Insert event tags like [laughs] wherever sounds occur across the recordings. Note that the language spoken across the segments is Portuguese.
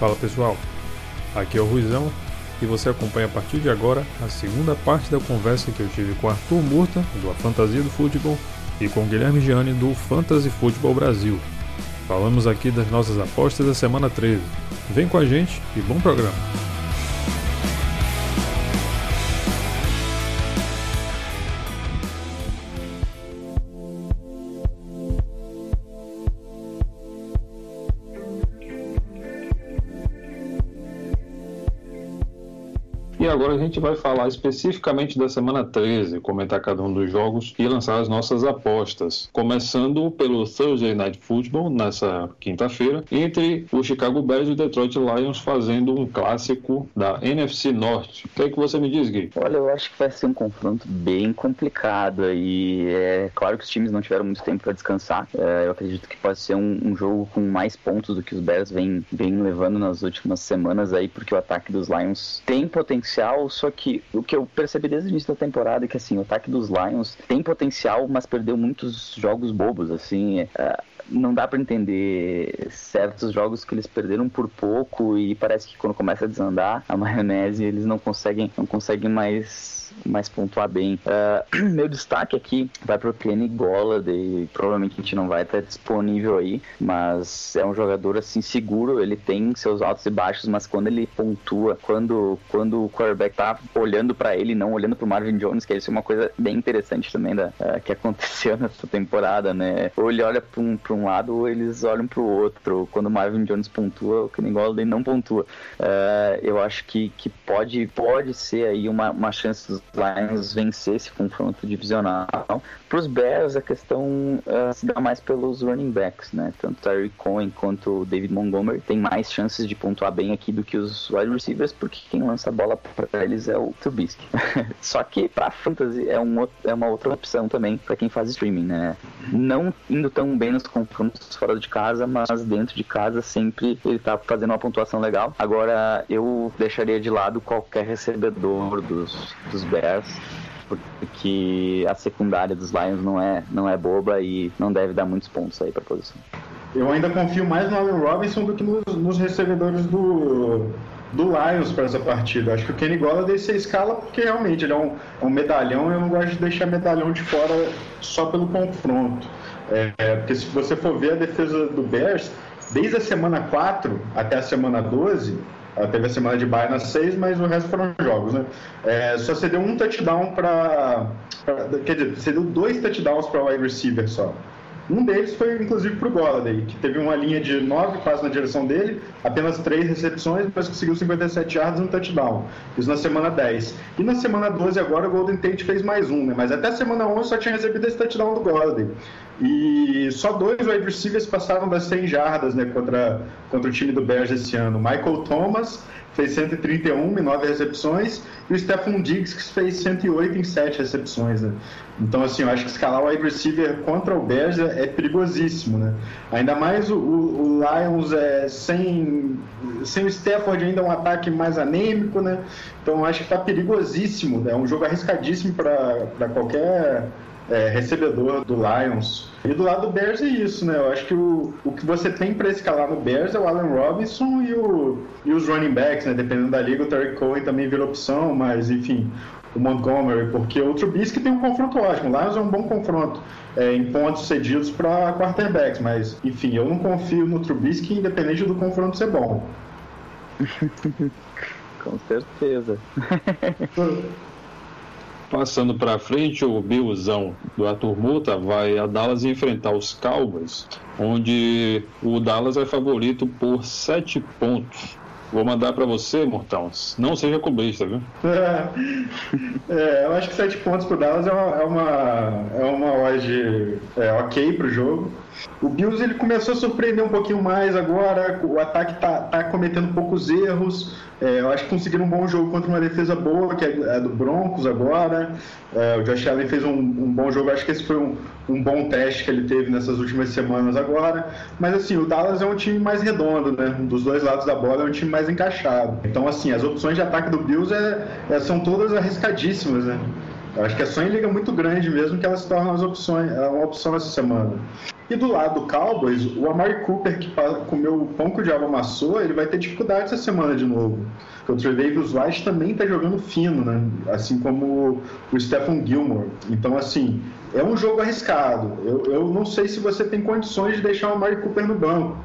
Fala pessoal, aqui é o Ruizão e você acompanha a partir de agora a segunda parte da conversa que eu tive com Arthur Murta, do A Fantasia do Futebol, e com Guilherme Gianni, do Fantasy Futebol Brasil. Falamos aqui das nossas apostas da semana 13. Vem com a gente e bom programa! Agora a gente vai falar especificamente da semana 13, comentar cada um dos jogos e lançar as nossas apostas. Começando pelo Thursday Night Football, nessa quinta-feira, entre o Chicago Bears e o Detroit Lions fazendo um clássico da NFC Norte. O que é que você me diz, Gui? Olha, eu acho que vai ser um confronto bem complicado e é claro que os times não tiveram muito tempo para descansar. É, eu acredito que pode ser um, um, jogo com mais pontos do que os Bears vêm, vêm levando nas últimas semanas aí, porque o ataque dos Lions tem potencial potencial, só que o que eu percebi desde o início da temporada é que assim, o ataque dos Lions tem potencial, mas perdeu muitos jogos bobos, assim, é, não dá para entender certos jogos que eles perderam por pouco e parece que quando começa a desandar a maionese eles não conseguem não conseguem mais mais pontuar bem. Uh, [clears throat] meu destaque aqui vai para o Kenny Golladay. Provavelmente a gente não vai estar disponível aí, mas é um jogador assim seguro. Ele tem seus altos e baixos, mas quando ele pontua, quando, quando o quarterback tá olhando para ele, não olhando para o Marvin Jones, que isso é uma coisa bem interessante também da, uh, que [laughs] aconteceu nessa temporada, né? Ou ele olha para um, um lado ou eles olham para o outro. Quando o Marvin Jones pontua, o Kenny Golladay não pontua. Uh, eu acho que, que pode, pode ser aí uma, uma chance dos Lions vencer esse confronto divisional. Para os Bears, a questão uh, se dá mais pelos running backs, né? Tanto Terry Cohen quanto David Montgomery tem mais chances de pontuar bem aqui do que os wide receivers, porque quem lança a bola para eles é o Trubisky. [laughs] Só que para fantasy é, um, é uma outra opção também para quem faz streaming, né? Não indo tão bem nos confrontos fora de casa, mas dentro de casa sempre ele tá fazendo uma pontuação legal. Agora eu deixaria de lado qualquer recebedor dos, dos Bears porque a secundária dos Lions não é, não é boba e não deve dar muitos pontos aí para a posição. Eu ainda confio mais no Allen Robinson do que nos, nos recebedores do, do Lions para essa partida. Acho que o Kenny Golladay você escala porque realmente ele é um, um medalhão e eu não gosto de deixar medalhão de fora só pelo confronto. É, é, porque se você for ver a defesa do Bears, desde a semana 4 até a semana 12, ela teve a semana de bye nas 6, mas o resto foram jogos, né? É, só cedeu um touchdown para. Quer dizer, cedeu dois touchdowns para wide receiver só. Um deles foi, inclusive, para o Golladay, que teve uma linha de nove passos na direção dele, apenas três recepções, mas conseguiu 57 yards e um touchdown. Isso na semana 10. E na semana 12 agora o Golden Tate fez mais um, né? Mas até a semana 11 só tinha recebido esse touchdown do Golladay. E só dois wide receivers passaram das 100 jardas né, contra, contra o time do Bears esse ano. Michael Thomas fez 131 em 9 recepções, e o Stephon Diggs que fez 108 em 7 recepções, né? Então, assim, eu acho que escalar o wide receiver contra o Bears é, é perigosíssimo, né? Ainda mais o, o, Lions é, sem, sem o Stafford ainda é um ataque mais anêmico, né? Então, eu acho que está perigosíssimo, né? É um jogo arriscadíssimo para qualquer é, recebedor do Lions. E do lado do Bears é isso, né? Eu acho que o, o que você tem para escalar no Bears é o Allen Robinson e, o, e os running backs, né? Dependendo da liga, o Terry Cohen também vira opção, mas enfim, o Montgomery, porque o Trubisky tem um confronto ótimo. O Lions é um bom confronto é, em pontos cedidos para quarterbacks, mas enfim, eu não confio no Trubisky independente do confronto ser bom. [laughs] Com certeza. [laughs] Passando para frente, o Billzão do Arthur vai a Dallas enfrentar os Cowboys, onde o Dallas é favorito por 7 pontos. Vou mandar para você, Mortão. Não seja clubista, viu? É, [laughs] é, eu acho que 7 pontos pro Dallas é uma, é uma, é uma odd é, ok pro jogo. O Bills ele começou a surpreender um pouquinho mais agora, o ataque tá, tá cometendo poucos erros. É, eu acho que conseguiram um bom jogo contra uma defesa boa, que é, é do Broncos agora. É, o Josh Allen fez um, um, bom jogo, acho que esse foi um, um bom teste que ele teve nessas últimas semanas agora. Mas assim, o Dallas é um time mais redondo, né? Dos dois lados da bola é um time mais encaixado. Então, assim, as opções de ataque do Bills é, é são todas arriscadíssimas, né? Eu acho que é só em liga muito grande mesmo que elas se tornam as opções, uma opção essa semana. E do lado do Cowboys, o Amari Cooper, que comeu o pão que o diabo amassou, ele vai ter dificuldade essa semana de novo. Porque o Tredavious White também está jogando fino, né? Assim como o Stephen Gilmore. Então, assim, é um jogo arriscado. Eu, eu não sei se você tem condições de deixar o Amari Cooper no banco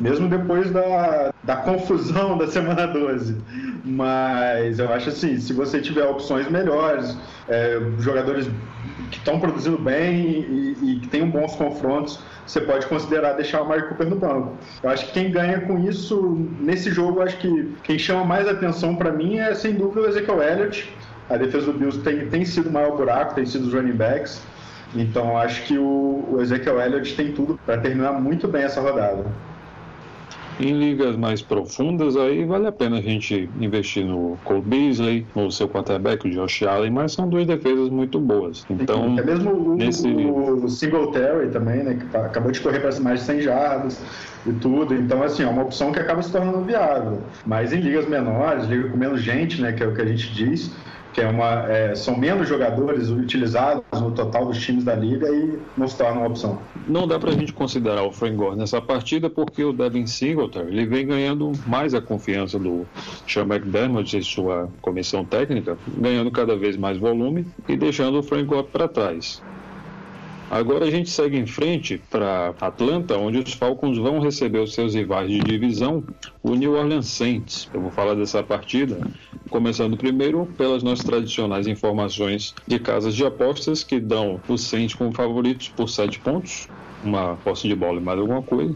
mesmo depois da, da confusão da semana 12. Mas eu acho assim, se você tiver opções melhores, é, jogadores que estão produzindo bem e, e, que tenham bons confrontos, você pode considerar deixar o Mark Cooper no banco. Eu acho que quem ganha com isso, nesse jogo, acho que quem chama mais atenção para mim é sem dúvida o Ezekiel Elliott. A defesa do Bills tem, tem sido o maior buraco, tem sido os running backs. Então acho que o, o Ezekiel Elliott tem tudo para terminar muito bem essa rodada. Em ligas mais profundas, aí vale a pena a gente investir no Cole Beasley, no seu quarterback, o Josh Allen, mas são duas defesas muito boas. Então, é mesmo o, nesse... o Singletary também, né, que tá, acabou de correr para mais de 100 jardas e tudo. Então, assim, é uma opção que acaba se tornando viável. Mas em ligas menores, liga com menos gente, né, que é o que a gente diz, que é uma, é, são menos jogadores utilizados no total dos times da liga e não se torna uma opção. Não dá para a gente considerar o Frank Gore nessa partida porque o Devin Singletary ele vem ganhando mais a confiança do Sean McDermott e sua comissão técnica, ganhando cada vez mais volume e deixando o Frank Gore para trás. Agora a gente segue em frente para Atlanta, onde os Falcons vão receber os seus rivais de divisão, o New Orleans Saints. Eu vou falar dessa partida, começando primeiro pelas nossas tradicionais informações de casas de apostas que dão os Saints como favoritos por 7 pontos, uma posse de bola e mais alguma coisa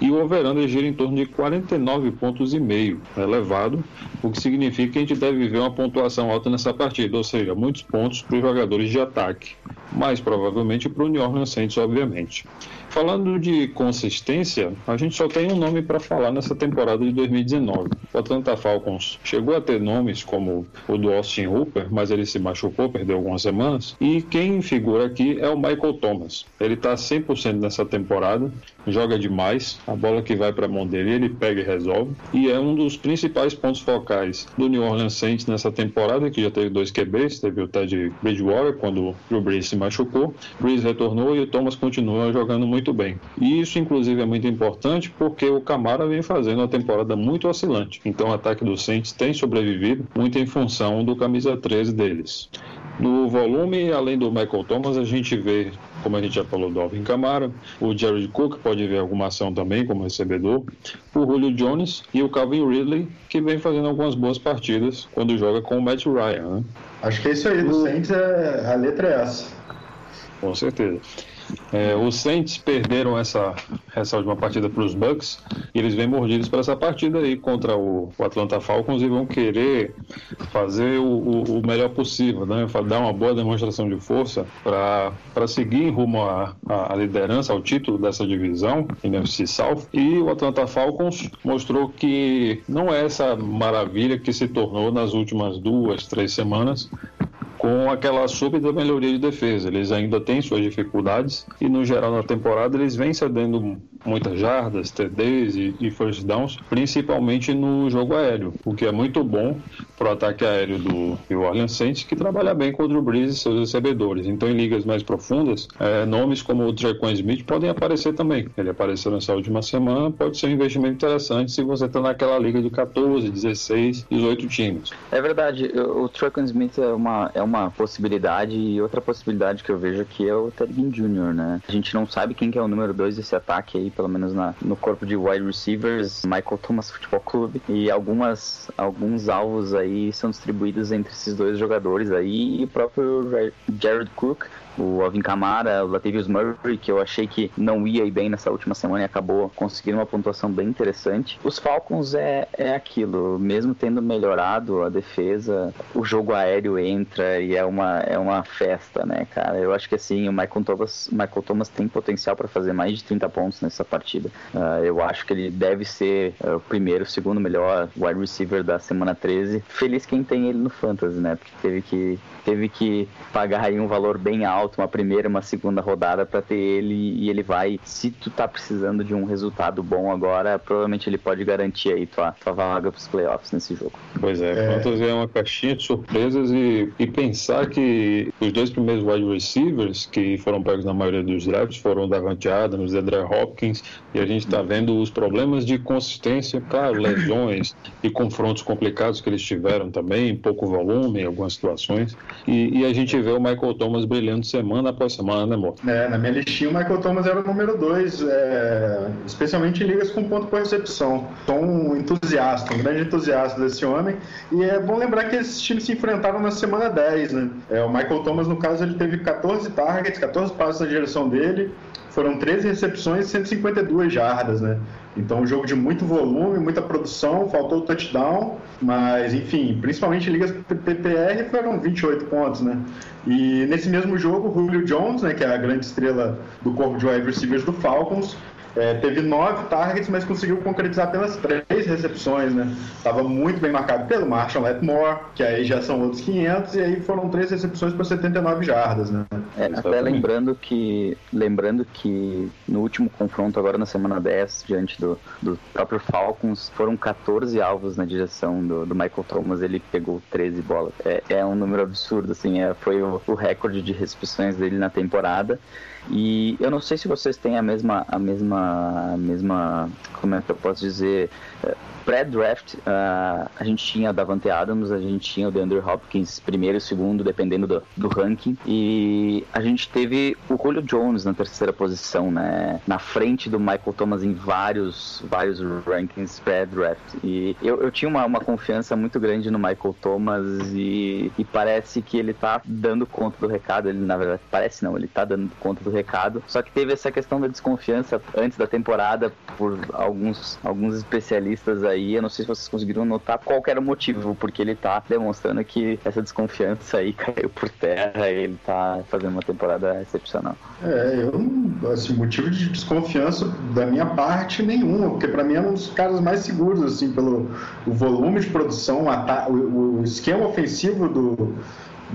e o overando gira em torno de 49 pontos e meio, elevado, o que significa que a gente deve ver uma pontuação alta nessa partida, ou seja, muitos pontos para os jogadores de ataque, mais provavelmente para o New Orleans Saints, obviamente. Falando de consistência, a gente só tem um nome para falar nessa temporada de 2019. O Atlanta Falcons chegou a ter nomes como o do Austin Hooper, mas ele se machucou, perdeu algumas semanas. E quem figura aqui é o Michael Thomas. Ele está 100% nessa temporada, joga demais, a bola que vai para a mão dele ele pega e resolve. E é um dos principais pontos focais do New Orleans Saints nessa temporada, que já teve dois QBs, teve o Ted Bridgewater quando o Drew Brees se machucou, Brees retornou e o Thomas continua jogando muito muito bem. E isso, inclusive, é muito importante porque o Camara vem fazendo uma temporada muito oscilante. Então, o ataque do Saints tem sobrevivido muito em função do camisa 13 deles. No volume, além do Michael Thomas, a gente vê, como a gente já falou, do Alvin Kamara, o Jared Cook pode ver alguma ação também como recebedor, o Julio Jones e o Calvin Ridley, que vem fazendo algumas boas partidas quando joga com o Matt Ryan. Né? Acho que é isso aí, do Saints é, a letra é essa. Com certeza. É, os Saints perderam essa, essa última partida para os Bucks e eles vêm mordidos para essa partida aí contra o, o, Atlanta Falcons e vão querer fazer o, o, o, melhor possível, né? dar uma boa demonstração de força para seguir rumo à, à liderança, ao título dessa divisão, NFC South. E o Atlanta Falcons mostrou que não é essa maravilha que se tornou nas últimas duas, três semanas, com aquela súbita melhoria de defesa. Eles ainda têm suas dificuldades e, no geral, na temporada, eles vêm cedendo muitas jardas, TDs e, e first downs, principalmente no jogo aéreo, o que é muito bom para o ataque aéreo do New Orleans Saints, que trabalha bem contra o Breeze e seus recebedores. Então, em ligas mais profundas, é, nomes como o Trequan Smith podem aparecer também. Ele apareceu nessa última semana, pode ser um investimento interessante se você está naquela liga de 14, 16, 18 times. É verdade, o Trequan Smith é uma, é uma possibilidade e outra possibilidade que eu vejo aqui é o Ted Ginn Jr., né? A gente não sabe quem que é o número 2 desse ataque aí, pelo menos na, no corpo de wide receivers, Michael Thomas Football Club, e algumas, alguns alvos aí são distribuídos entre esses dois jogadores aí, e o próprio Jared Cook, o Alvin Kamara, o Latavius Murray, que eu achei que não ia ir bem nessa última semana e acabou conseguindo uma pontuação bem interessante. Os Falcons é, é aquilo, mesmo tendo melhorado a defesa, o jogo aéreo entra e é uma, é uma festa, né, cara? Eu acho que assim, o Michael Thomas, Michael Thomas tem potencial para fazer mais de 30 pontos nessa partida. Uh, eu acho que ele deve ser uh, o primeiro, o segundo melhor wide receiver da semana 13. Feliz quem tem ele no Fantasy, né? Porque teve que, teve que pagar aí um valor bem alto uma primeira, uma segunda rodada para ter ele e ele vai, se tu tá precisando de um resultado bom agora, provavelmente ele pode garantir aí tua, tua vaga pros playoffs nesse jogo. Pois é, é. Fantasy é uma caixinha de surpresas e, e pensar que os dois primeiros wide receivers que foram pegos na maioria dos drafts foram o Davante Adams, Andre Hopkins, e a gente está vendo os problemas de consistência, claro, lesões e confrontos complicados que eles tiveram também, pouco volume em algumas situações, e, e a gente vê o Michael Thomas brilhando semana após semana, né, amor? É, na minha listinha o Michael Thomas era o número 2, é, especialmente em ligas com ponto por recepção. Sou um entusiasta, um grande entusiasta desse homem, e é bom lembrar que esses times se enfrentaram na semana 10, né? É, o Michael Thomas, no caso, ele teve 14 targets, 14 passos na direção dele, foram 13 recepções e 152 jardas, né? Então, um jogo de muito volume, muita produção, faltou o touchdown, mas, enfim, principalmente ligas PPR foram 28 pontos, né? E nesse mesmo jogo, o Julio Jones, né, que é a grande estrela do corpo de wide receivers do Falcons, é, teve nove targets, mas conseguiu concretizar apenas três recepções, né? Estava muito bem marcado pelo Marshall Letmore, que aí já são outros 500, e aí foram três recepções para 79 jardas, né? É, até lembrando que, lembrando que no último confronto, agora na semana 10, diante do, do próprio Falcons, foram 14 alvos na direção do, do Michael Thomas, ele pegou 13 bolas. É, é um número absurdo, assim, é, foi o, o recorde de recepções dele na temporada. E eu não sei se vocês têm a mesma, a mesma, a mesma, como é que eu posso dizer, pré-draft, uh, a gente tinha Davante Adams, a gente tinha o DeAndre Hopkins primeiro e segundo, dependendo do, do ranking, e a gente teve o Julio Jones na terceira posição, né, na frente do Michael Thomas em vários, vários rankings pré-draft. E eu, eu tinha uma, uma confiança muito grande no Michael Thomas e, e parece que ele tá dando conta do recado, ele na verdade parece não, ele tá dando conta do recado, só que teve essa questão da desconfiança antes da temporada por alguns, alguns especialistas aí aí, eu não sei se vocês conseguiram notar qual era o motivo, porque ele tá demonstrando que essa desconfiança aí [laughs] caiu por terra e ele tá fazendo uma temporada excepcional. É, eu, assim, motivo de desconfiança da minha parte nenhuma, porque para mim é um dos caras mais seguros, assim, pelo o volume de produção, o, o esquema ofensivo do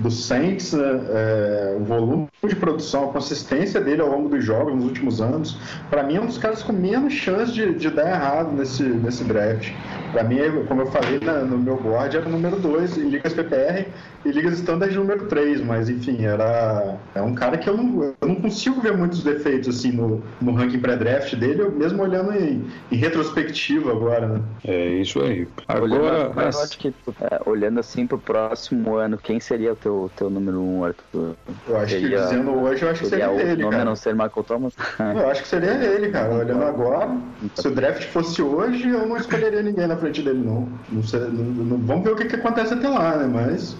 do Saints, né, é, o volume de produção, a consistência dele ao longo dos jogos nos últimos anos, para mim é um dos caras com menos chance de, de dar errado nesse, nesse draft. Para mim, como eu falei na, no meu board, era o número 2 em ligas PPR e ligas standard número 3, mas enfim, era é um cara que eu não, eu não consigo ver muitos defeitos assim no, no ranking pré-draft dele, mesmo olhando em, em, retrospectiva agora, né? É isso aí. Agora, olhando, mas... acho que, é, olhando assim pro próximo ano, quem seria o teu, teu número 1, um, Arthur? Eu acho seria, que dizendo hoje, eu acho que seria, seria ele, nome cara. não ser Michael Thomas? [laughs] eu acho que seria ele, cara. Olhando agora, se o draft fosse hoje, eu não escolheria ninguém na frente dele, não. não, sei, não, não vamos ver o que, que acontece até lá, né? Mas.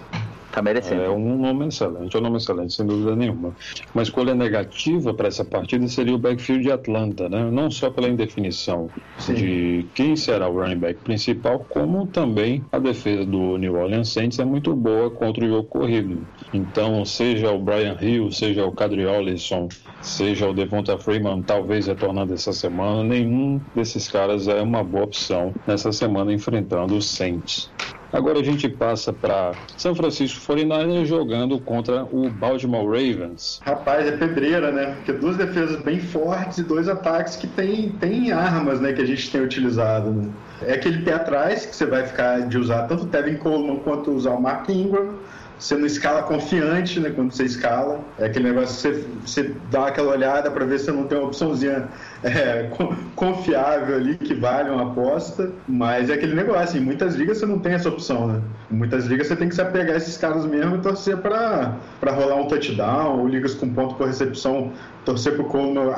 Tá merecendo. É um nome excelente, é um nome excelente, sem dúvida nenhuma. Uma escolha negativa para essa partida seria o backfield de Atlanta, né? Não só pela indefinição Sim. de quem será o running back principal, como também a defesa do New Orleans Saints é muito boa contra o jogo corrido. Então, seja o Brian Hill, seja o Cadri Ollison, seja o Devonta Freeman, talvez retornando essa semana, nenhum desses caras é uma boa opção nessa semana enfrentando os Saints. Agora a gente passa para São Francisco 49ers jogando contra o Baltimore Ravens. Rapaz, é pedreira, né? Porque duas defesas bem fortes e dois ataques que tem, tem armas, né, que a gente tem utilizado. Né? É aquele pé atrás que você vai ficar de usar tanto o Tevin Coleman quanto usar o Mark Ingram você não escala confiante, né? Quando você escala, é aquele negócio você, você dá aquela olhada para ver se não tem uma opçãozinha é, confiável ali que vale uma aposta. Mas é aquele negócio, em muitas ligas você não tem essa opção, né? Em muitas ligas você tem que se apegar a esses caras mesmo e torcer para rolar um touchdown, ou ligas com ponto por recepção, torcer para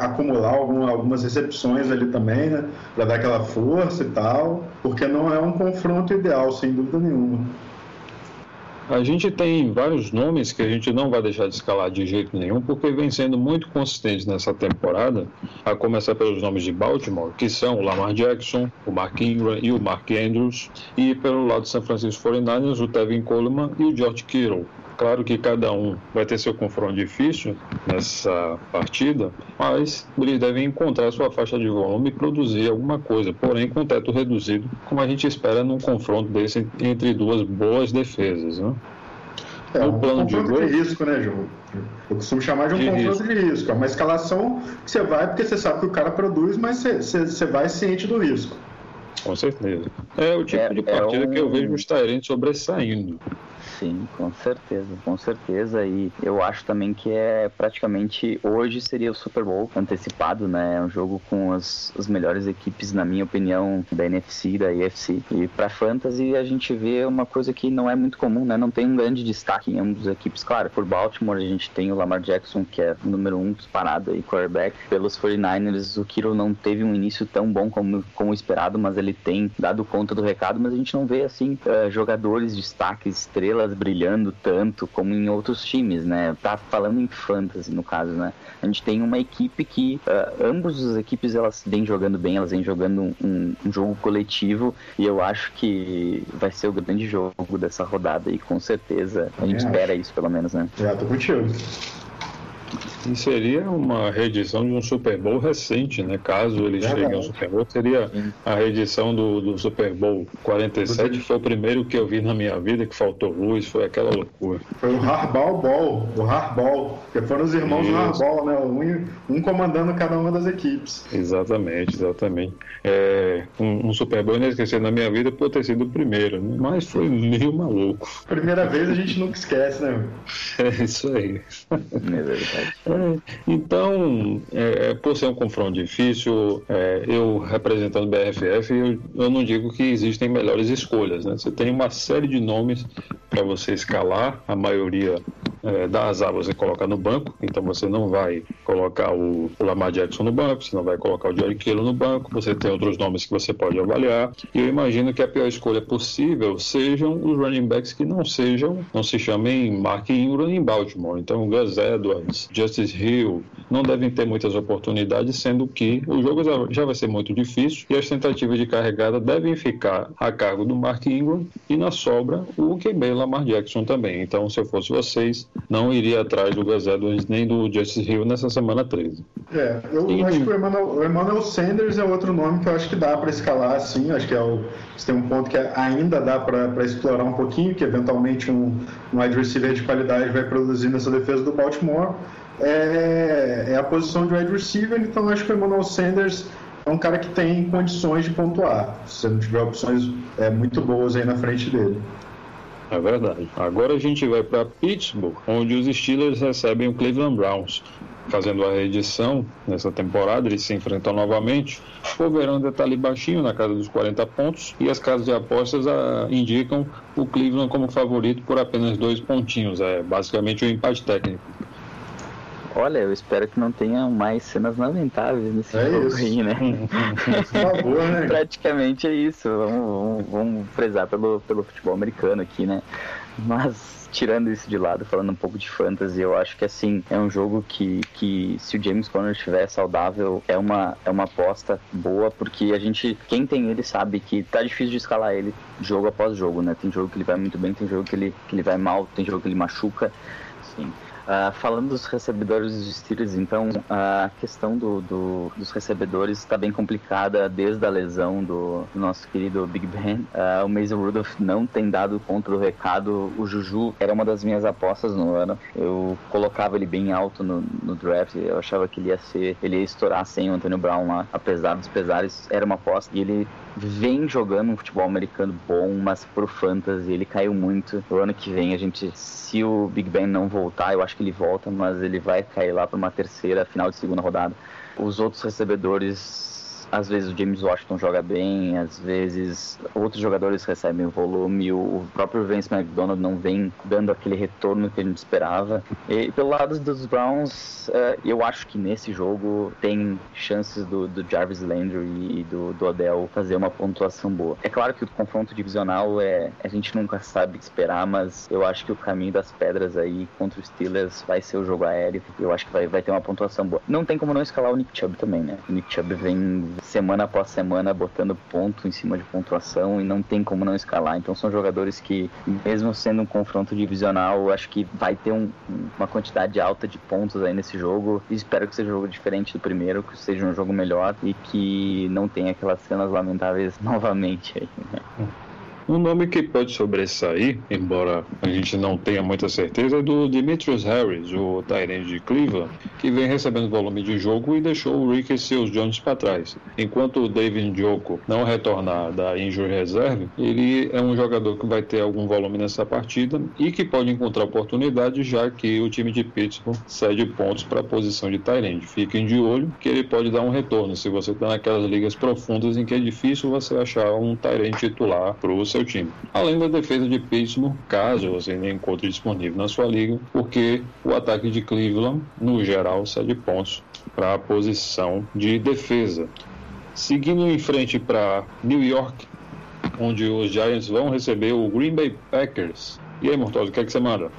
acumular algum, algumas recepções ali também, né? Para dar aquela força e tal, porque não é um confronto ideal, sem dúvida nenhuma. A gente tem vários nomes que a gente não vai deixar de escalar de jeito nenhum, porque vem sendo muito consistente nessa temporada, a começar pelos nomes de Baltimore, que são o Lamar Jackson, o Mark Ingram e o Mark Andrews, e pelo lado de São Francisco 49ers, o Tevin Coleman e o George Kittle. Claro que cada um vai ter seu confronto difícil nessa partida, mas eles devem encontrar sua faixa de volume e produzir alguma coisa, porém com teto reduzido, como a gente espera num confronto desse entre duas boas defesas. Né? É, um plano de, de risco, né, João? Eu costumo chamar de um de confronto risco. de risco. É uma escalação que você vai porque você sabe que o cara produz, mas você, você, você vai ciente do risco. Com certeza. É o tipo é, de partida é um... que eu vejo os Tyrants sobressaindo. Sim, com certeza, com certeza. E eu acho também que é praticamente hoje seria o Super Bowl antecipado, né? É um jogo com as, as melhores equipes, na minha opinião, da NFC e da EFC. E para Fantasy a gente vê uma coisa que não é muito comum, né? Não tem um grande destaque em ambas as equipes. Claro, por Baltimore a gente tem o Lamar Jackson, que é o número um disparado e quarterback. Pelos 49ers, o Kiro não teve um início tão bom como, como esperado, mas ele tem dado conta do recado. Mas a gente não vê, assim, uh, jogadores, destaques, estrelas brilhando tanto como em outros times, né? Tá falando em fantasy no caso, né? A gente tem uma equipe que uh, ambas as equipes elas vêm jogando bem, elas vêm jogando um, um, jogo coletivo e eu acho que vai ser o grande jogo dessa rodada e com certeza a gente é, espera isso pelo menos, né? Já tô contigo. E seria uma reedição de um Super Bowl recente, né? Caso eles cheguem ao Super Bowl, seria a reedição do, do Super Bowl 47. Foi o primeiro que eu vi na minha vida que faltou luz, foi aquela loucura. Foi o Harball Ball, o Harball, que foram os irmãos Isso. Harball, né? Um, um, comandando cada uma das equipes. Exatamente, exatamente. É, um, um Super Bowl inesquecido na minha vida por ter sido o primeiro, né? mas foi meio maluco. Primeira vez a gente nunca esquece, né? [laughs] É isso aí. É verdade. Então, é, é, por ser um confronto difícil, é, eu representando o BRFF, eu, eu, não digo que existem melhores escolhas. Né? Você tem uma série de nomes para você escalar, a maioria é, da azar você coloca no banco, então você não vai colocar o, Lamar Jackson no banco, você não vai colocar o Joey Kittle no banco, você tem outros nomes que você pode avaliar, e eu imagino que a pior escolha possível sejam os running backs que não sejam, não se chamem Mark Ingram em Baltimore, então Gus Edwards, Justice Hill, não devem ter muitas oportunidades, sendo que o jogo já vai ser muito difícil e as tentativas de carregada devem ficar a cargo do Mark Ingram e na sobra o QB Lamar Jackson também. Então, se eu fosse vocês, não iria atrás do Gus Edwards nem do Justice Hill nessa semana 13. É, eu e... acho que o Emmanuel, o Emmanuel, Sanders é outro nome que eu acho que dá para escalar assim, acho que é o, tem um ponto que ainda dá para explorar um pouquinho, que eventualmente um, um wide receiver de qualidade vai produzir nessa defesa do Baltimore. É, é a posição de wide receiver, então acho que o Emmanuel Sanders é um cara que tem condições de pontuar, se você não tiver opções é, muito boas aí na frente dele. É verdade. Agora a gente vai para Pittsburgh, onde os Steelers recebem o Cleveland Browns. Fazendo a reedição nessa temporada, eles se enfrentam novamente. O verão ainda está ali baixinho, na casa dos 40 pontos, e as casas de apostas ah, indicam o Cleveland como favorito por apenas dois pontinhos. É basicamente um empate técnico. Olha, eu espero que não tenha mais cenas lamentáveis nesse é jogo isso. aí, né? Por favor, né? [laughs] Praticamente é isso. Vamos, vamos, vamos prezar pelo, pelo futebol americano aqui, né? Mas tirando isso de lado, falando um pouco de fantasy, eu acho que assim, é um jogo que, que se o James Conner estiver saudável, é uma, é uma aposta boa, porque a gente, quem tem ele sabe que tá difícil de escalar ele jogo após jogo, né? Tem jogo que ele vai muito bem, tem jogo que ele, que ele vai mal, tem jogo que ele machuca, assim. Uh, falando dos recebedores dos Steelers, então a questão do, do dos recebedores está bem complicada desde a lesão do, do nosso querido Big Ben. Uh, o Mason Rudolph não tem dado conta do recado. O Juju era uma das minhas apostas no ano. Eu colocava ele bem alto no, no draft. Eu achava que ele ia ser, ele ia estourar sem o Antônio Brown lá, apesar dos pesares. Era uma aposta e ele vem jogando um futebol americano bom, mas pro fantasy ele caiu muito. O ano que vem a gente, se o Big Ben não voltar, eu acho que ele volta, mas ele vai cair lá para uma terceira, final de segunda rodada. Os outros recebedores às vezes o James Washington joga bem, às vezes outros jogadores recebem volume, o próprio Vince McDonald não vem dando aquele retorno que a gente esperava. E pelo lado dos Browns, uh, eu acho que nesse jogo tem chances do, do Jarvis Landry e do, do Odell fazer uma pontuação boa. É claro que o confronto divisional é a gente nunca sabe esperar, mas eu acho que o caminho das pedras aí contra os Steelers vai ser o jogo aéreo. Eu acho que vai, vai ter uma pontuação boa. Não tem como não escalar o Nick Chubb também, né? O Nick Chubb vem semana após semana botando ponto em cima de pontuação e não tem como não escalar. Então são jogadores que, mesmo sendo um confronto divisional, acho que vai ter um, uma quantidade alta de pontos aí nesse jogo. E espero que seja um jogo diferente do primeiro, que seja um jogo melhor e que não tenha aquelas cenas lamentáveis [laughs] novamente aí. Né? Um nome que pode sobressair, embora a gente não tenha muita certeza, é do Demetrius Harris, o Tyrande de Cleveland, que vem recebendo volume de jogo e deixou o Rick e seus Jones para trás. Enquanto o David Joko não retornar da injury reserve, ele é um jogador que vai ter algum volume nessa partida e que pode encontrar oportunidade, já que o time de Pittsburgh cede pontos para a posição de Tyrande. Fiquem de olho que ele pode dar um retorno se você está naquelas ligas profundas em que é difícil você achar um Tyrande titular para o seu time. Além da defesa de Pittsburgh, caso você nem encontre disponível na sua liga, porque o ataque de Cleveland, no geral, cede pontos para a posição de defesa. Seguindo em frente para New York, onde os Giants vão receber o Green Bay Packers. E aí, Mortosa, o que, é que você manda?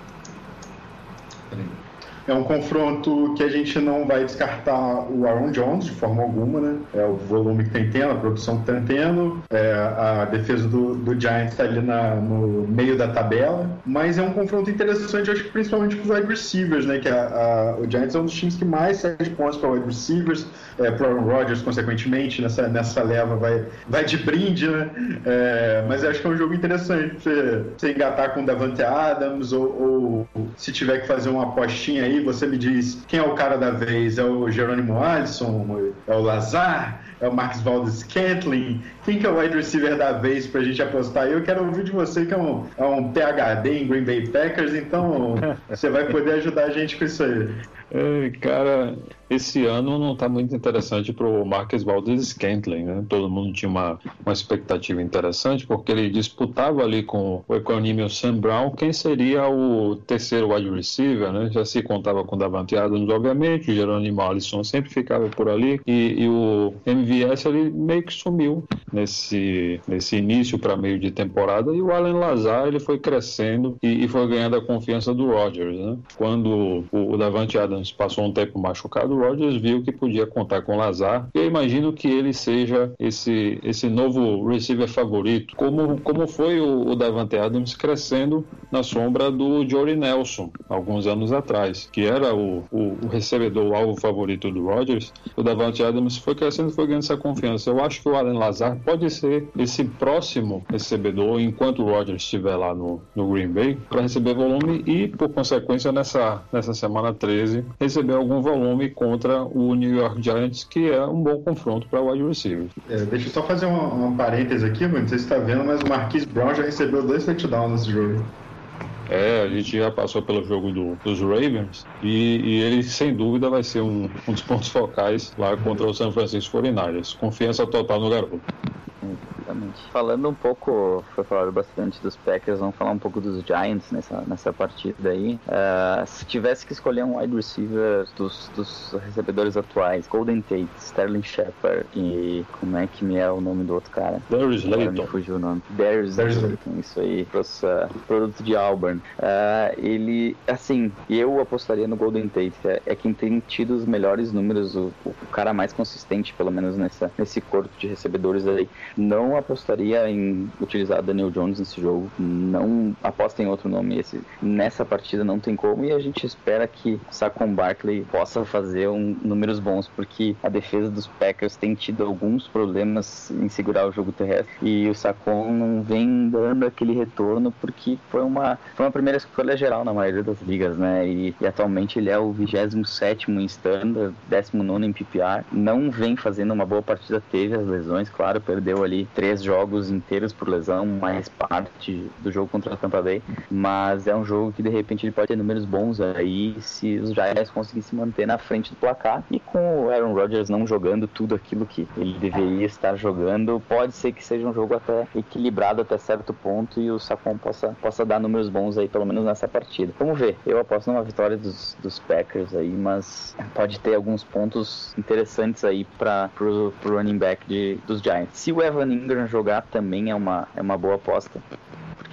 É um confronto que a gente não vai descartar o Aaron Jones de forma alguma, né? É o volume que tem tendo, a produção que tem tendo, é, a defesa do, do Giants está ali na, no meio da tabela, mas é um confronto interessante, acho que principalmente para os wide receivers, né? Que a, a, o Giants é um dos times que mais cede pontos para wide receivers, é, para Aaron Rodgers, consequentemente, nessa, nessa leva vai, vai de brinde, né? É, mas acho que é um jogo interessante você, você engatar com o Davante Adams ou, ou se tiver que fazer uma apostinha aí aí você me diz quem é o cara da vez? É o Jerônimo Alisson? É o Lazar? É o Marcos Valdes Scantling? Quem que é o wide receiver da vez pra gente apostar? Eu quero ouvir de você que é um, é um PHD em Green Bay Packers, então [laughs] você vai poder ajudar a gente com isso aí. É, cara, esse ano não está muito interessante para o Marques Valdez Scantling, né? Todo mundo tinha uma, uma expectativa interessante, porque ele disputava ali com o equanimio Sam Brown quem seria o terceiro wide receiver, né? Já se contava com o Davante Adams, obviamente, o Jerônimo Alisson sempre ficava por ali, e, e o MVS ele meio que sumiu nesse, nesse início para meio de temporada, e o Allen Lazar ele foi crescendo e, e foi ganhando a confiança do Rodgers, né? Quando o, o Davante Adams passou um tempo machucado, Rodgers viu que podia contar com Lazar. Eu imagino que ele seja esse, esse novo receiver favorito, como, como foi o, o Davante Adams crescendo na sombra do Jory Nelson, alguns anos atrás, que era o, o, o recebedor, o alvo favorito do Rodgers. O Davante Adams foi crescendo foi ganhando essa confiança. Eu acho que o Allen Lazar pode ser esse próximo recebedor enquanto o Rodgers estiver lá no, no Green Bay para receber volume e, por consequência, nessa, nessa semana 13, receber algum volume contra o New York Giants, que é um bom confronto para o wide receiver. É, deixa eu só fazer uma, uma parêntese aqui, não sei se está vendo, mas o Marquise Brown já recebeu dois touchdowns nesse jogo. É, a gente já passou pelo jogo do, dos Ravens e, e, ele, sem dúvida, vai ser um, um dos pontos focais lá contra o San Francisco 49ers. Confiança total no garoto exatamente. Falando um pouco, foi falado bastante dos Packers, vamos falar um pouco dos Giants nessa, nessa partida aí. Uh, se tivesse que escolher um wide receiver dos, dos recebedores atuais, Golden Tate, Sterling Shepard e como é que me é o nome do outro cara? Darius Layton. Me fugiu o nome. Darius Layton, isso aí, pros, uh, produto de Auburn. Uh, ele, assim, eu apostaria no Golden Tate, é, é quem tem tido os melhores números, o, o cara mais consistente, pelo menos nessa, nesse corpo de recebedores aí. Não apostaria em utilizar Daniel Jones nesse jogo. Não aposta em outro nome. Esse, nessa partida não tem como. E a gente espera que Saquon Barkley possa fazer um, números bons, porque a defesa dos Packers tem tido alguns problemas em segurar o jogo terrestre. E o Saquon não vem dando aquele retorno, porque foi uma, foi uma primeira escolha geral na maioria das ligas, né? E, e atualmente ele é o 27 em standard, 19 em PPR. Não vem fazendo uma boa partida, teve as lesões, claro, perdeu ali três jogos inteiros por lesão, mais parte do jogo contra a Tampa Bay, mas é um jogo que de repente ele pode ter números bons aí se os Giants conseguirem se manter na frente do placar e com o Aaron Rodgers não jogando tudo aquilo que ele deveria estar jogando, pode ser que seja um jogo até equilibrado até certo ponto e o Sacon possa, possa dar números bons aí, pelo menos nessa partida. Vamos ver, eu aposto numa vitória dos, dos Packers aí, mas pode ter alguns pontos interessantes aí para pro running back de, dos Giants. Se o Evan Ingram jogar também é uma, é uma boa aposta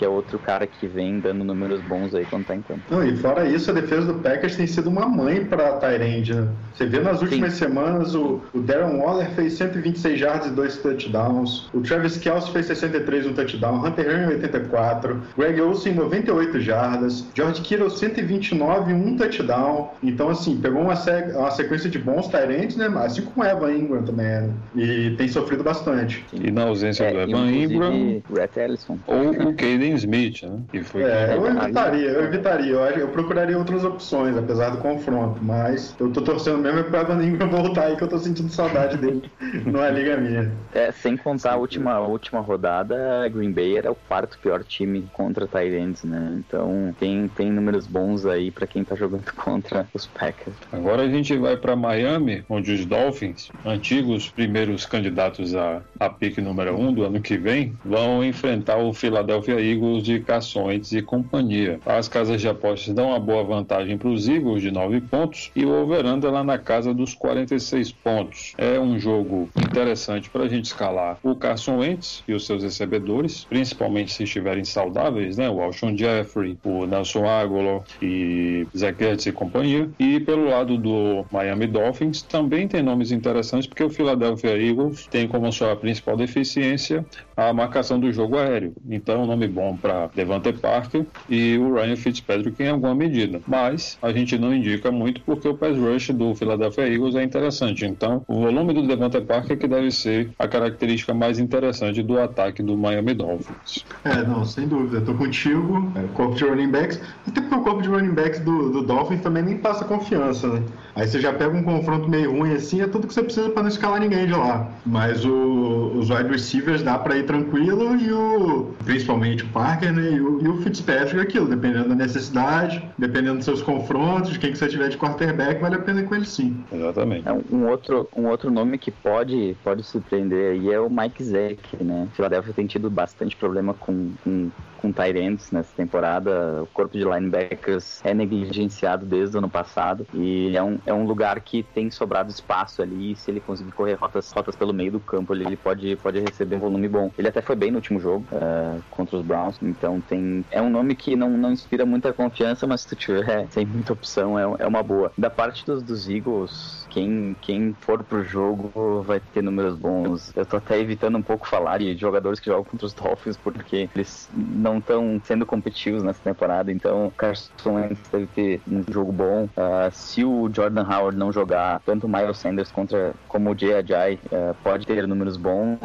que é outro cara que vem dando números bons aí quando tá em campo. Não, e fora isso, a defesa do Packers tem sido uma mãe para Tyrande, né? Você vê nas últimas Sim. semanas o, o Darren Waller fez 126 yards e dois touchdowns, o Travis Kelce fez 63 um touchdown, Hunter Henry 84, Greg Olsen 98 jardas, George Kittle 129 um touchdown. Então assim, pegou uma, uma sequência de bons Tyrands, né? Assim como o Evan Ingram também, né? E tem sofrido bastante. E na ausência é, do Evan Ingram, Brett Ellison. ou o Caden Smith, né? Que foi é, eu evitaria, eu evitaria. Eu, eu procuraria outras opções, apesar do confronto, mas eu tô torcendo mesmo é pro Evan Ingram voltar aí que eu tô sentindo saudade dele [laughs] numa liga minha. É, sem contar a última, a última rodada, Green Bay era o quarto pior time contra Tyrants, né? Então tem, tem números bons aí para quem tá jogando [laughs] contra os Packers. Agora a gente vai para Miami, onde os Dolphins, antigos primeiros candidatos a, a pique número um do ano que vem, vão enfrentar o Philadelphia Eagles de Cações e companhia. As casas de apostas dão uma boa vantagem para os Eagles de 9 pontos e o over-under lá na casa dos 46 pontos. É um jogo interessante para a gente escalar o Carson Wentz e os seus recebedores, principalmente se estiverem saudáveis, né? O Alshon Jeffrey, o Nelson Aguilar e Zach e companhia. E pelo lado do Miami Dolphins também tem nomes interessantes porque o Philadelphia Eagles tem como sua principal deficiência a marcação do jogo aéreo. Então nome bom para Devante Parker e o Ryan Fitzpatrick em alguma medida. Mas a gente não indica muito porque o pass rush do Philadelphia Eagles é interessante. Então o volume do Devante Parker que deve ser a característica mais interessante do ataque do Miami Dolphins. É, não, sem dúvida. Tô contigo. É, corpo de running backs. Até porque o corpo de running backs do, do Dolphins também nem passa confiança, né? Aí você já pega um confronto meio ruim assim, é tudo que você precisa para não escalar ninguém de lá. Mas o, os wide receivers dá para ir tranquilo e o principalmente o Parker né, e, o, e o Fitzpatrick é aquilo, dependendo da necessidade, dependendo dos seus confrontos, de quem que você tiver de quarterback, vale a pena com ele sim. Exatamente. É, um outro um outro nome que pode pode surpreender aí é o Mike Zeck, né? Philadelphia tem tido bastante problema com, com com Tyrants nessa temporada. O corpo de linebackers é negligenciado desde o ano passado e é um, é um lugar que tem sobrado espaço ali. Se ele conseguir correr rotas, rotas pelo meio do campo, ele, ele pode, pode receber um volume bom. Ele até foi bem no último jogo uh, contra os Browns, então tem é um nome que não, não inspira muita confiança, mas se tu tiver sem muita opção, é, é uma boa. Da parte dos, dos Eagles, quem, quem for pro jogo vai ter números bons. Eu tô até evitando um pouco falar de jogadores que jogam contra os Dolphins, porque eles não estão sendo competitivos nessa temporada, então o Carson Wentz deve ter um jogo bom. Uh, se o Jordan Howard não jogar, tanto o Miles Sanders contra, como o Ajay uh, pode ter números bons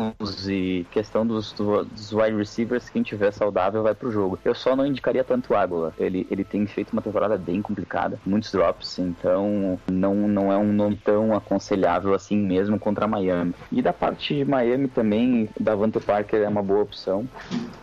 e questão dos, dos wide receivers, quem tiver saudável vai pro jogo. Eu só não indicaria tanto o Água. Ele, ele tem feito uma temporada bem complicada, muitos drops, então não, não é um nome tão aconselhável assim mesmo contra Miami. E da parte de Miami também, Davante Parker é uma boa opção,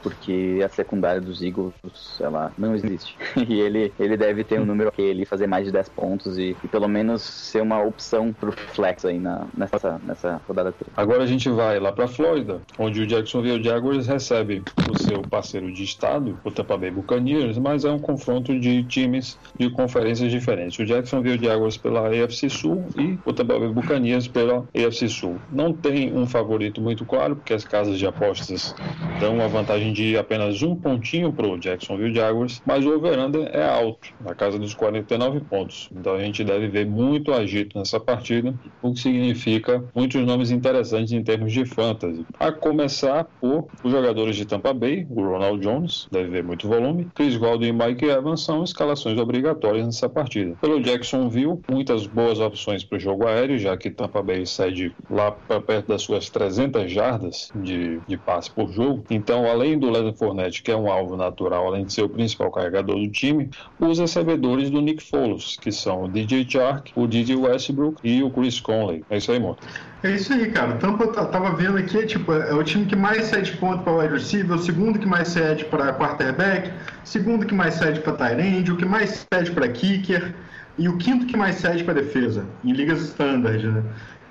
porque a secundária dos Eagles, ela não existe. [laughs] e ele, ele deve ter um número que ele fazer mais de 10 pontos e, e, pelo menos ser uma opção pro flex aí na, nessa, nessa rodada 3. Agora a gente vai lá pra Flórida, onde o Jacksonville Jaguars recebe o seu parceiro de estado, o Tampa Bay Buccaneers, mas é um confronto de times de conferências diferentes. O Jacksonville Jaguars pela AFC Sul e o Tampa Bay Buccaneers pela AFC Sul. Não tem um favorito muito claro, porque as casas de apostas dão uma vantagem de apenas um pontinho para o Jacksonville Jaguars, mas o over-under é alto, na casa dos 49 pontos. Então a gente deve ver muito agito nessa partida, o que significa muitos nomes interessantes em termos de fantasy. A começar por os jogadores de Tampa Bay, o Ronald Jones, deve ver muito volume, Chris Godwin e Mike Evans são escalações obrigatórias nessa partida. Pelo Jacksonville, muitas boas opções para o jogo aéreo, já que Tampa Bay cede lá para perto das suas 300 jardas de, de passe por jogo. Então, além do Leonard Fournette, que é um alvo natural, além de ser o principal carregador do time, os recebedores do Nick Foles, que são o DJ Chark, o DJ Westbrook e o Chris Conley. É isso aí, Moto. É isso aí, cara. Tampa tava vendo aqui, tipo, é o time que mais cede ponto para wide receiver, o segundo que mais cede para quarterback, segundo que mais cede para tight o que mais cede para kicker. E o quinto que mais cede para defesa, em ligas standard, né?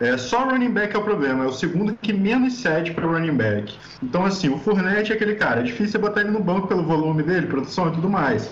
É, só running back é o problema, é o segundo que menos cede para running back. Então, assim, o Fournette é aquele cara, é difícil botar ele no banco pelo volume dele, produção e tudo mais.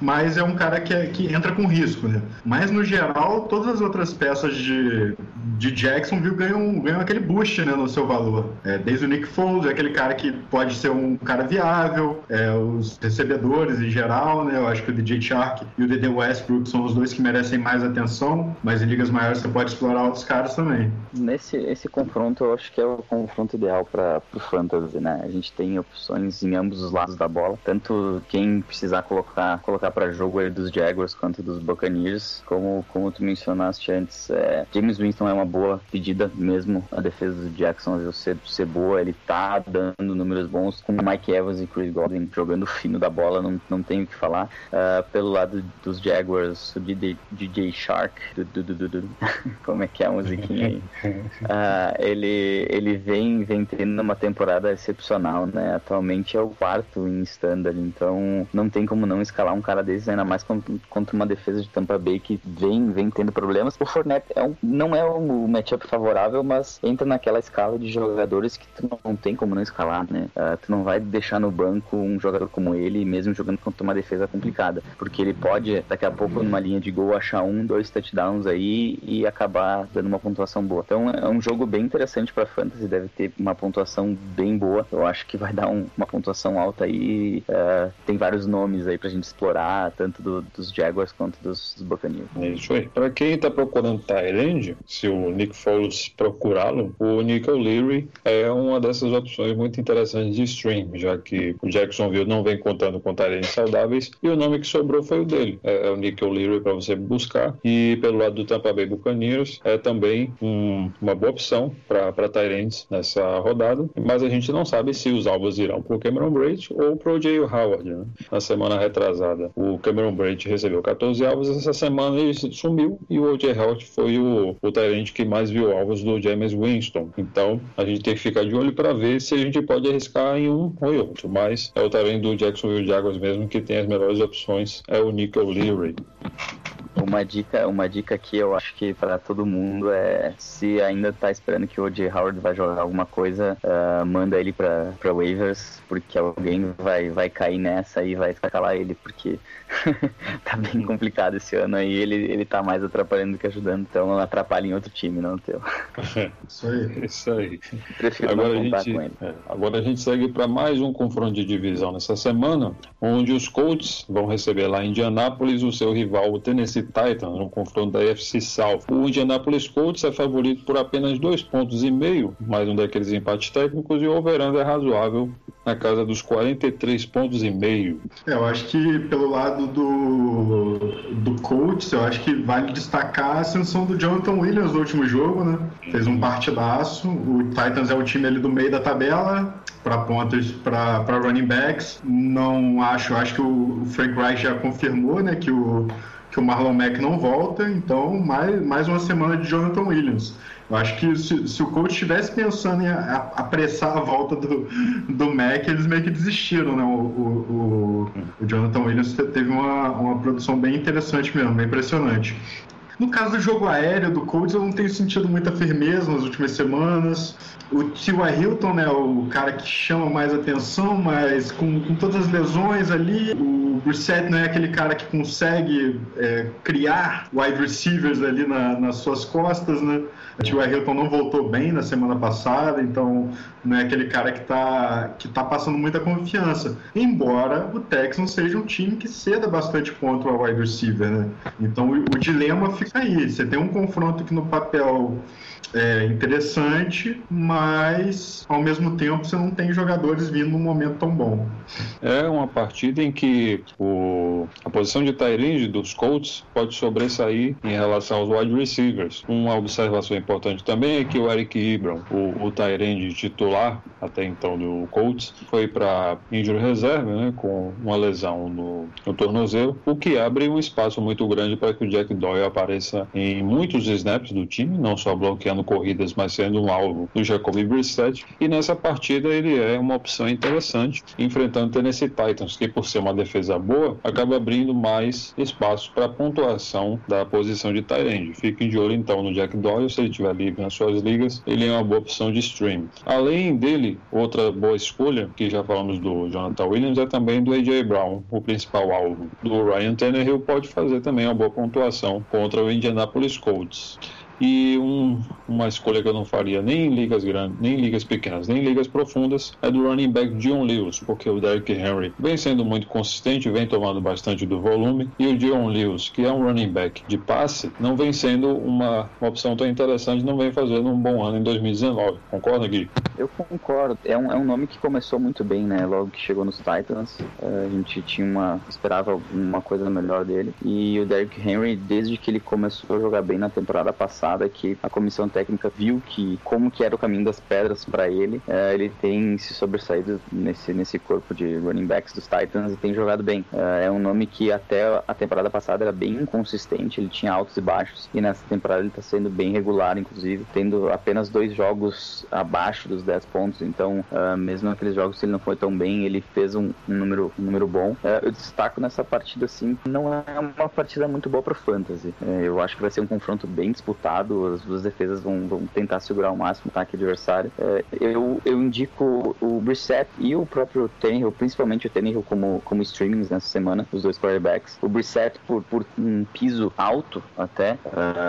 Mas é um cara que, é, que entra com risco, né? Mas, no geral, todas as outras peças de, de Jacksonville ganham, ganham aquele boost né, no seu valor. É, desde o Nick Foles, é aquele cara que pode ser um cara viável, é, os recebedores em geral, né? Eu acho que o DJ Shark e o DD Westbrook são os dois que merecem mais atenção, mas em ligas maiores você pode explorar outros caras também. Nesse esse confronto, eu acho que é o confronto ideal para o fantasy, né? A gente tem opções em ambos os lados da bola, tanto quem precisar colocar colocar para jogo aí dos Jaguars quanto dos Buccaneers, como como tu mencionaste antes, é, James Winston é uma boa pedida mesmo a defesa do Jacksonville ser, ser boa, ele tá dando números bons com Mike Evans e Chris Godwin jogando fino da bola, não, não tenho o que falar. Uh, pelo lado dos Jaguars, o DJ, DJ Shark, du, du, du, [laughs] como é que é a musiquinha aí? Uh, [laughs] ele, ele vem, vem tendo uma temporada excepcional, né? Atualmente é o quarto em standard, então não tem como não escalar um cara desses, ainda mais contra uma defesa de Tampa Bay que vem, vem tendo problemas. O Fournette é um, não é um matchup favorável, mas entra naquela escala de jogadores que tu não tem como não escalar, né? Uh, tu não vai deixar no banco um jogador como ele, mesmo jogando contra uma defesa complicada, porque ele pode, daqui a pouco, numa linha de gol, achar um, dois touchdowns aí e acabar dando uma pontuação boa. Então é um jogo bem interessante para fantasy, deve ter uma pontuação bem boa. Eu acho que vai dar um, uma pontuação alta aí. Uh, tem vários nomes aí pra gente explorar, tanto do, dos Jaguars quanto dos, dos Buccaneers. É isso aí. Pra quem tá procurando Tyrande, se o Nick Foles procurá-lo, o Nick O'Leary é uma dessas opções muito interessantes de stream, já que o Jacksonville não vem contando com Tyrands saudáveis e o nome que sobrou foi o dele. É, é o Nick O'Leary para você buscar. E pelo lado do Tampa Bay Buccaneers é também um, uma boa opção para Tyrants nessa rodada, mas a gente não sabe se os alvos irão para o Cameron Braid ou para o Jay Howard. Né? Na semana retrasada, o Cameron Braid recebeu 14 alvos, essa semana ele sumiu e o O.J. Howard foi o, o que mais viu alvos do James Winston. Então a gente tem que ficar de olho para ver se a gente pode arriscar em um ou em outro, mas é o Tyrant do Jacksonville Jaguars mesmo que tem as melhores opções, é o Nick O'Leary. Uma dica, uma dica aqui eu acho que para todo mundo é se ainda tá esperando que o O.J. Howard vai jogar alguma coisa, uh, manda ele para waivers, porque alguém vai, vai cair nessa e vai escalar ele, porque [laughs] tá bem complicado esse ano aí, ele, ele tá mais atrapalhando do que ajudando, então não atrapalha em outro time, não teu. [laughs] Isso aí, isso aí. Prefiro agora não contar a gente, com ele. É, agora a gente segue para mais um confronto de divisão nessa semana, onde os Colts vão receber lá em Indianápolis o seu rival, o Tennessee Titans, no confronto da FC South. O Indianapolis Colts é favorito por apenas dois pontos e meio, mais um daqueles empates técnicos, e o overando é razoável na casa dos 43 pontos e meio. É, eu acho que pelo lado do, do Colts, eu acho que vale destacar a ascensão do Jonathan Williams no último jogo, né? Fez um partidaço. O Titans é o time ali do meio da tabela, para pontas para running backs. Não acho, acho que o Frank Reich já confirmou, né, que o que o Marlon Mack não volta, então mais, mais uma semana de Jonathan Williams. Eu acho que se, se o coach estivesse pensando em apressar a volta do, do Mac, eles meio que desistiram, né? O, o, o, o Jonathan Williams teve uma, uma produção bem interessante mesmo, bem impressionante. No caso do jogo aéreo do Colts, eu não tenho sentido muita firmeza nas últimas semanas. O T.Y. Hilton, né, o cara que chama mais atenção, mas com, com todas as lesões ali, o Brissett não é aquele cara que consegue é, criar wide receivers ali na, nas suas costas, né? O T.Y. Hilton não voltou bem na semana passada, então não é aquele cara que está que tá passando muita confiança. Embora o Texans seja um time que ceda bastante contra o wide receiver, né? Então o, o dilema fica aí. Você tem um confronto que no papel é interessante, mas ao mesmo tempo você não tem jogadores vindo num momento tão bom. É uma partida em que o, a posição de Tyrande dos Colts pode sobressair em relação aos wide receivers. Uma observação importante também é que o Eric Ibram, o, o Tyrande titular até então do Colts, foi para injury reserva, né, com uma lesão no, no tornozelo, o que abre um espaço muito grande para que o Jack Doyle apareça em muitos snaps do time, não só bloqueando corridas, mas sendo um alvo do Jacoby Brissett. E nessa partida ele é uma opção interessante, enfrentando o Tennessee Titans, que por ser uma defesa boa, acaba abrindo mais espaço para a pontuação da posição de Tyrande. Fiquem de olho então no Jack Doyle, se ele estiver livre nas suas ligas, ele é uma boa opção de stream. Além dele, outra boa escolha, que já falamos do Jonathan Williams, é também do AJ Brown, o principal alvo do Ryan Tannehill, pode fazer também uma boa pontuação contra o Indianapolis Colts. E um, uma escolha que eu não faria nem em ligas grandes, nem em ligas pequenas, nem em ligas profundas, é do running back Dion Lewis, porque o Derrick Henry vem sendo muito consistente, vem tomando bastante do volume, e o Dion Lewis, que é um running back de passe, não vem sendo uma, uma opção tão interessante, não vem fazendo um bom ano em 2019. Concorda, Gui? Eu concordo. É um, é um nome que começou muito bem, né? Logo que chegou nos Titans, eh, a gente tinha uma esperava uma coisa melhor dele. E o Derrick Henry, desde que ele começou a jogar bem na temporada passada, que a comissão técnica viu que como que era o caminho das pedras para ele, eh, ele tem se sobressaído nesse nesse corpo de running backs dos Titans e tem jogado bem. Eh, é um nome que até a temporada passada era bem inconsistente, ele tinha altos e baixos e nessa temporada ele está sendo bem regular, inclusive tendo apenas dois jogos abaixo dos 10 pontos. Então, uh, mesmo naqueles jogos que ele não foi tão bem, ele fez um, um número, um número bom. Eu destaco nessa partida, assim, não é uma partida muito boa para Fantasy. Eu acho que vai ser um confronto bem disputado. As duas defesas vão, vão tentar segurar o máximo o ataque adversário. eu, eu indico o Brissett e o próprio Tannehill, principalmente o Tannehill como, como streamings nessa semana, os dois quarterbacks. O Brissett por, por um piso alto até,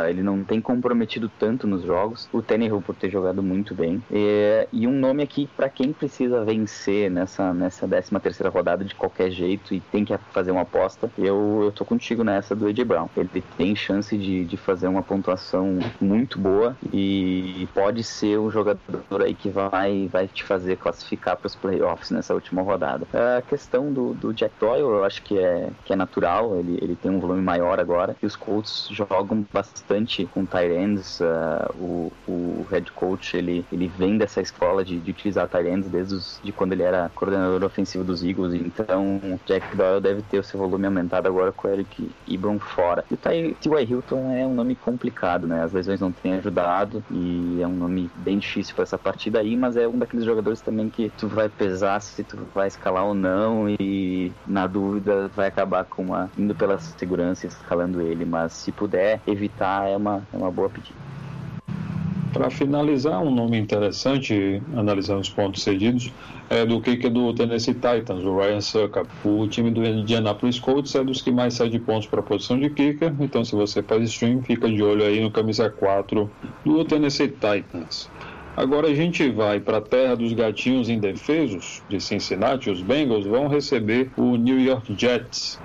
ele não tem comprometido tanto nos jogos. O Tannehill por ter jogado muito bem. E, um nome aqui para quem precisa vencer nessa, nessa 13 terceira rodada de qualquer jeito e tem que fazer uma aposta, eu, eu tô contigo nessa do Ed Brown. Ele tem chance de, de fazer uma pontuação muito boa e pode ser um jogador aí que vai, vai te fazer classificar para os playoffs nessa última rodada. A questão do, do Jack Doyle, eu acho que é, que é natural, ele, ele tem um volume maior agora e os Colts jogam bastante com tight ends. Uh, o, o head coach ele, ele vem dessa escola de, de utilizar Tyrants desde os, de quando ele era coordenador ofensivo dos Eagles, então Jack Doyle deve ter o seu volume aumentado agora com o Eric Ibram fora. E o T.Y. Hilton é um nome complicado, né? As lesões não têm ajudado e é um nome bem difícil para essa partida aí, mas é um daqueles jogadores também que tu vai pesar se tu vai escalar ou não e na dúvida vai acabar com uma indo pela segurança escalando ele, mas se puder evitar é uma, é uma boa pedida. Para finalizar, um nome interessante, analisando os pontos cedidos, é do kicker do Tennessee Titans, o Ryan Suckup. O time do Indianapolis Colts é dos que mais cede pontos para a posição de kicker, então se você faz stream, fica de olho aí no camisa 4 do Tennessee Titans. Agora a gente vai para a terra dos gatinhos indefesos de Cincinnati. Os Bengals vão receber o New York Jets,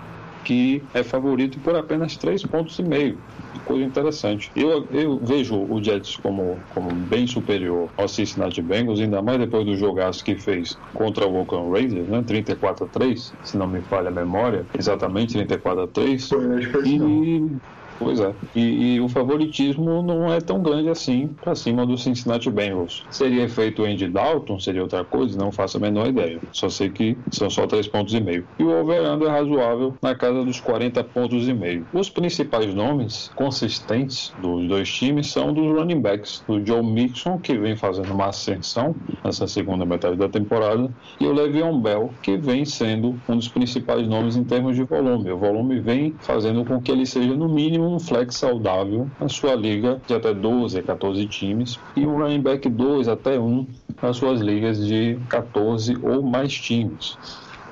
que é favorito por apenas 3 pontos e meio coisa interessante. Eu, eu vejo o Jets como, como bem superior ao Cincinnati Bengals, ainda mais depois do jogaço que fez contra o Oakland Raiders, né? 34 a 3, se não me falha a memória, exatamente 34 a 3. Foi, e Pois é. E, e, o favoritismo não é tão grande assim para cima do Cincinnati Bengals. Seria feito Andy Dalton? Seria outra coisa? Não faço a menor ideia. Só sei que são só três pontos e meio. E o overando é razoável na casa dos 40 pontos e meio. Os principais nomes consistentes dos dois times são dos running backs, do Joe Mixon, que vem fazendo uma ascensão nessa segunda metade da temporada, e o Le'Veon Bell, que vem sendo um dos principais nomes em termos de volume. O volume vem fazendo com que ele seja no mínimo um flex saudável na sua liga de até 12 a 14 times e um running back 2 até 1 nas suas ligas de 14 ou mais times.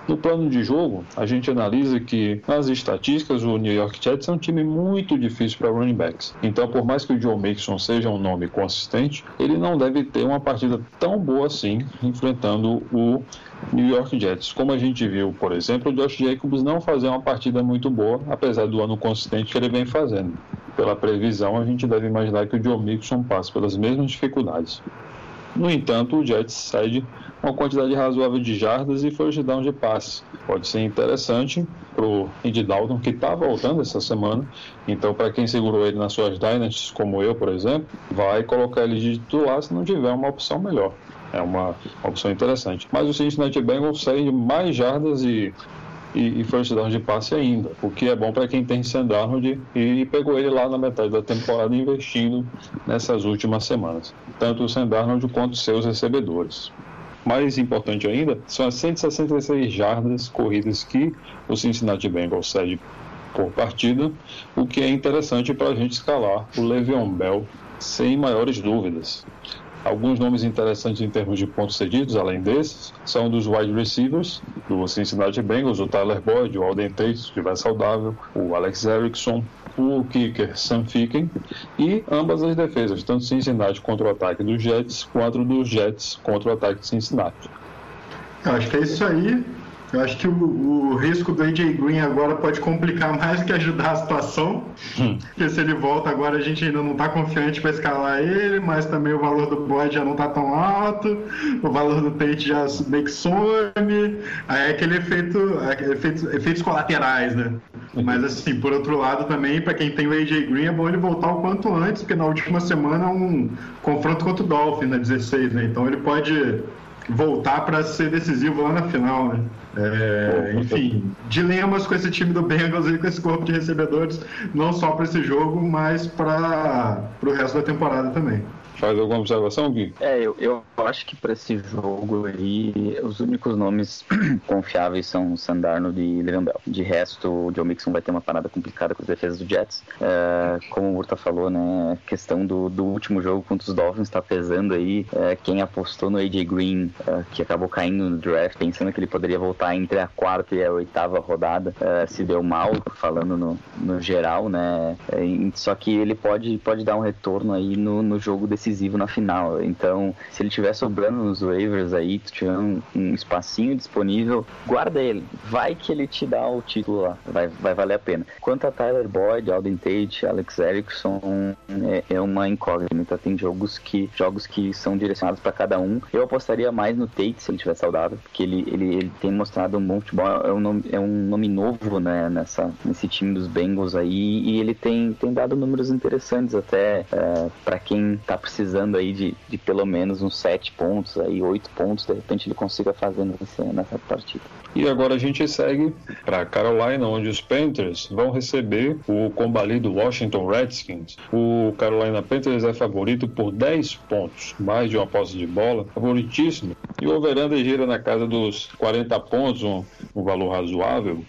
No plano de jogo, a gente analisa que nas estatísticas o New York Jets é um time muito difícil para running backs. Então, por mais que o Joe Mixon seja um nome consistente, ele não deve ter uma partida tão boa assim enfrentando o New York Jets. Como a gente viu, por exemplo, o Josh Jacobs não fazer uma partida muito boa, apesar do ano consistente que ele vem fazendo. Pela previsão, a gente deve imaginar que o Joe Mixon passe pelas mesmas dificuldades. No entanto, o Jets cede uma quantidade razoável de jardas e first down de passe. Pode ser interessante para o Andy Dalton, que está voltando essa semana. Então, para quem segurou ele nas suas dynasties, como eu, por exemplo, vai colocar ele de titular se não tiver uma opção melhor. É uma opção interessante. Mas o Cincinnati Bengals segue mais jardas e e, e first down de passe ainda, o que é bom para quem tem Sam e, pegou ele lá na metade da temporada investindo nessas últimas semanas, tanto o Sam quanto seus recebedores. Mais importante ainda, são as 166 jardas corridas que o Cincinnati Bengals cede por partida, o que é interessante para a gente escalar o Le'Veon Bell sem maiores dúvidas. Alguns nomes interessantes em termos de pontos cedidos, além desses, são dos wide receivers do Cincinnati Bengals, o Tyler Boyd, o Alden Tate, se estiver saudável, o Alex Erickson, o kicker Sam Ficken e ambas as defesas, tanto Cincinnati contra o ataque dos Jets, quanto dos Jets contra o ataque de Cincinnati. Acho que é isso aí. Eu acho que o, o, risco do AJ Green agora pode complicar mais do que ajudar a situação. Hum. Porque se ele volta agora, a gente ainda não está confiante para escalar ele, mas também o valor do Boyd já não está tão alto, o valor do Tate já meio que some. Aí é aquele efeito, efeito efeitos colaterais, né? Uhum. Mas assim, por outro lado também, para quem tem o AJ Green, é bom ele voltar o quanto antes, porque na última semana é um confronto contra o Dolphin na 16, né? Então ele pode voltar para ser decisivo lá na final, né? É, enfim, dilemas com esse time do Bengals e com esse corpo de recebedores, não só para esse jogo, mas para o resto da temporada também. Faz alguma observação, Gui? É, eu, eu acho que para esse jogo aí, os únicos nomes [clears throat] confiáveis são Sandarno e Levan Bell. De resto, o Joe Mixon vai ter uma parada complicada com as defesas do Jets. É, como o Urta falou, né, a questão do, do último jogo contra os Dolphins está pesando aí. É, quem apostou no AJ Green, é, que acabou caindo no draft, pensando que ele poderia voltar entre a quarta e a oitava rodada, é, se deu mal, falando no, no geral, né? É, só que ele pode, pode dar um retorno aí no, no jogo desse decisivo na final. Então, se ele tiver sobrando nos waivers aí, tu tiver um, um espacinho disponível, guarda ele. Vai que ele te dá o título lá. Vai, vai valer a pena. Quanto a Tyler Boyd, Alden Tate, Alex Erickson, é, é uma incógnita. Tem jogos que, jogos que são direcionados para cada um. Eu apostaria mais no Tate se ele estiver saudável, porque ele, ele, ele tem mostrado um bom futebol. É um nome, é um nome novo né, nessa, nesse time dos Bengals aí. E ele tem, tem dado números interessantes até é, para quem tá precisando precisando aí de, de pelo menos uns 7 pontos, aí 8 pontos, de repente ele consiga fazer nessa, nessa partida. E agora a gente segue para Carolina, onde os Panthers vão receber o combalido Washington Redskins. O Carolina Panthers é favorito por 10 pontos, mais de uma posse de bola, favoritíssimo. E o over gira na casa dos 40 pontos, um, um valor razoável.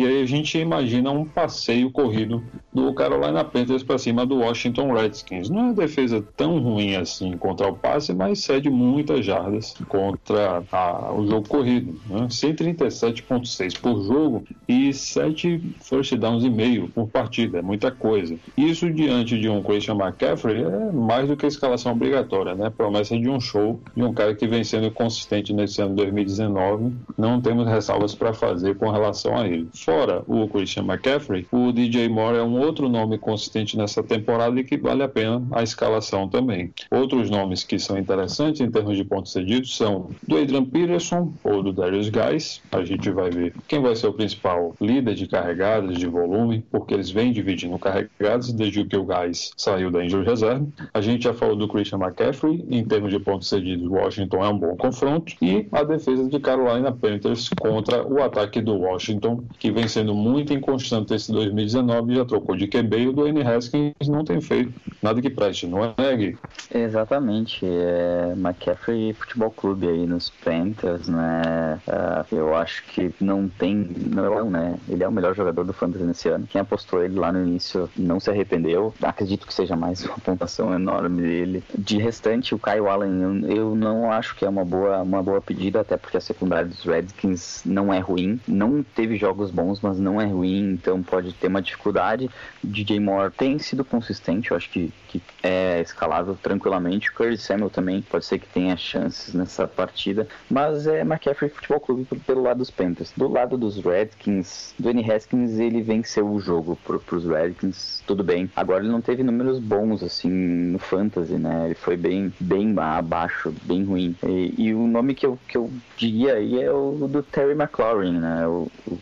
E aí a gente imagina um passeio corrido do Carolina Panthers para cima do Washington Redskins. Não é uma defesa tão ruim assim contra o passe, mas cede muitas jardas contra a, o jogo corrido. Né? 137,6 por jogo e 7 first downs e meio por partida. É muita coisa. Isso diante de um Christian McCaffrey é mais do que escalação obrigatória, né? Promessa de um show de um cara que vem sendo consistente nesse ano 2019. Não temos ressalvas para fazer com relação a ele. Fora o Christian McCaffrey, o DJ Moore é um outro nome consistente nessa temporada e que vale a pena a escalação também. Outros nomes que são interessantes em termos de pontos cedidos são do Adrian Peterson ou do Darius Guys. A gente vai ver quem vai ser o principal líder de carregadas, de volume, porque eles vêm dividindo carregadas desde que o Guys saiu da injury reserve. A gente já falou do Christian McCaffrey. Em termos de pontos cedidos, Washington é um bom confronto. E a defesa de Carolina Panthers contra o ataque do Washington, que vem sendo muito inconstante esse 2019 e já trocou de QB e o Dwayne Haskins não tem feito nada que preste, não é, Gui? Exatamente. É McCaffrey Futebol Clube aí nos Panthers, né? Uh, eu acho que não tem. Não, né? Ele é o melhor jogador do Fantasy nesse ano. Quem apostou ele lá no início não se arrependeu. Acredito que seja mais uma pontuação enorme dele. De restante, o Kyle Allen, eu, eu não acho que é uma boa, uma boa pedida, até porque a secundária dos Redskins não é ruim. Não teve jogos mas não é ruim, então pode ter uma dificuldade. DJ Moore tem sido consistente, eu acho que, que é escalável tranquilamente. O Curtis Samuel também pode ser que tenha chances nessa partida, mas é McCaffrey Futebol Clube pelo lado dos Panthers. Do lado dos Redskins, Dwayne Haskins ele venceu o jogo para os Redskins, tudo bem. Agora ele não teve números bons assim no fantasy, né? Ele foi bem, bem abaixo, bem ruim. E, e o nome que eu, que eu diria aí é o do Terry McLaurin, né? O, o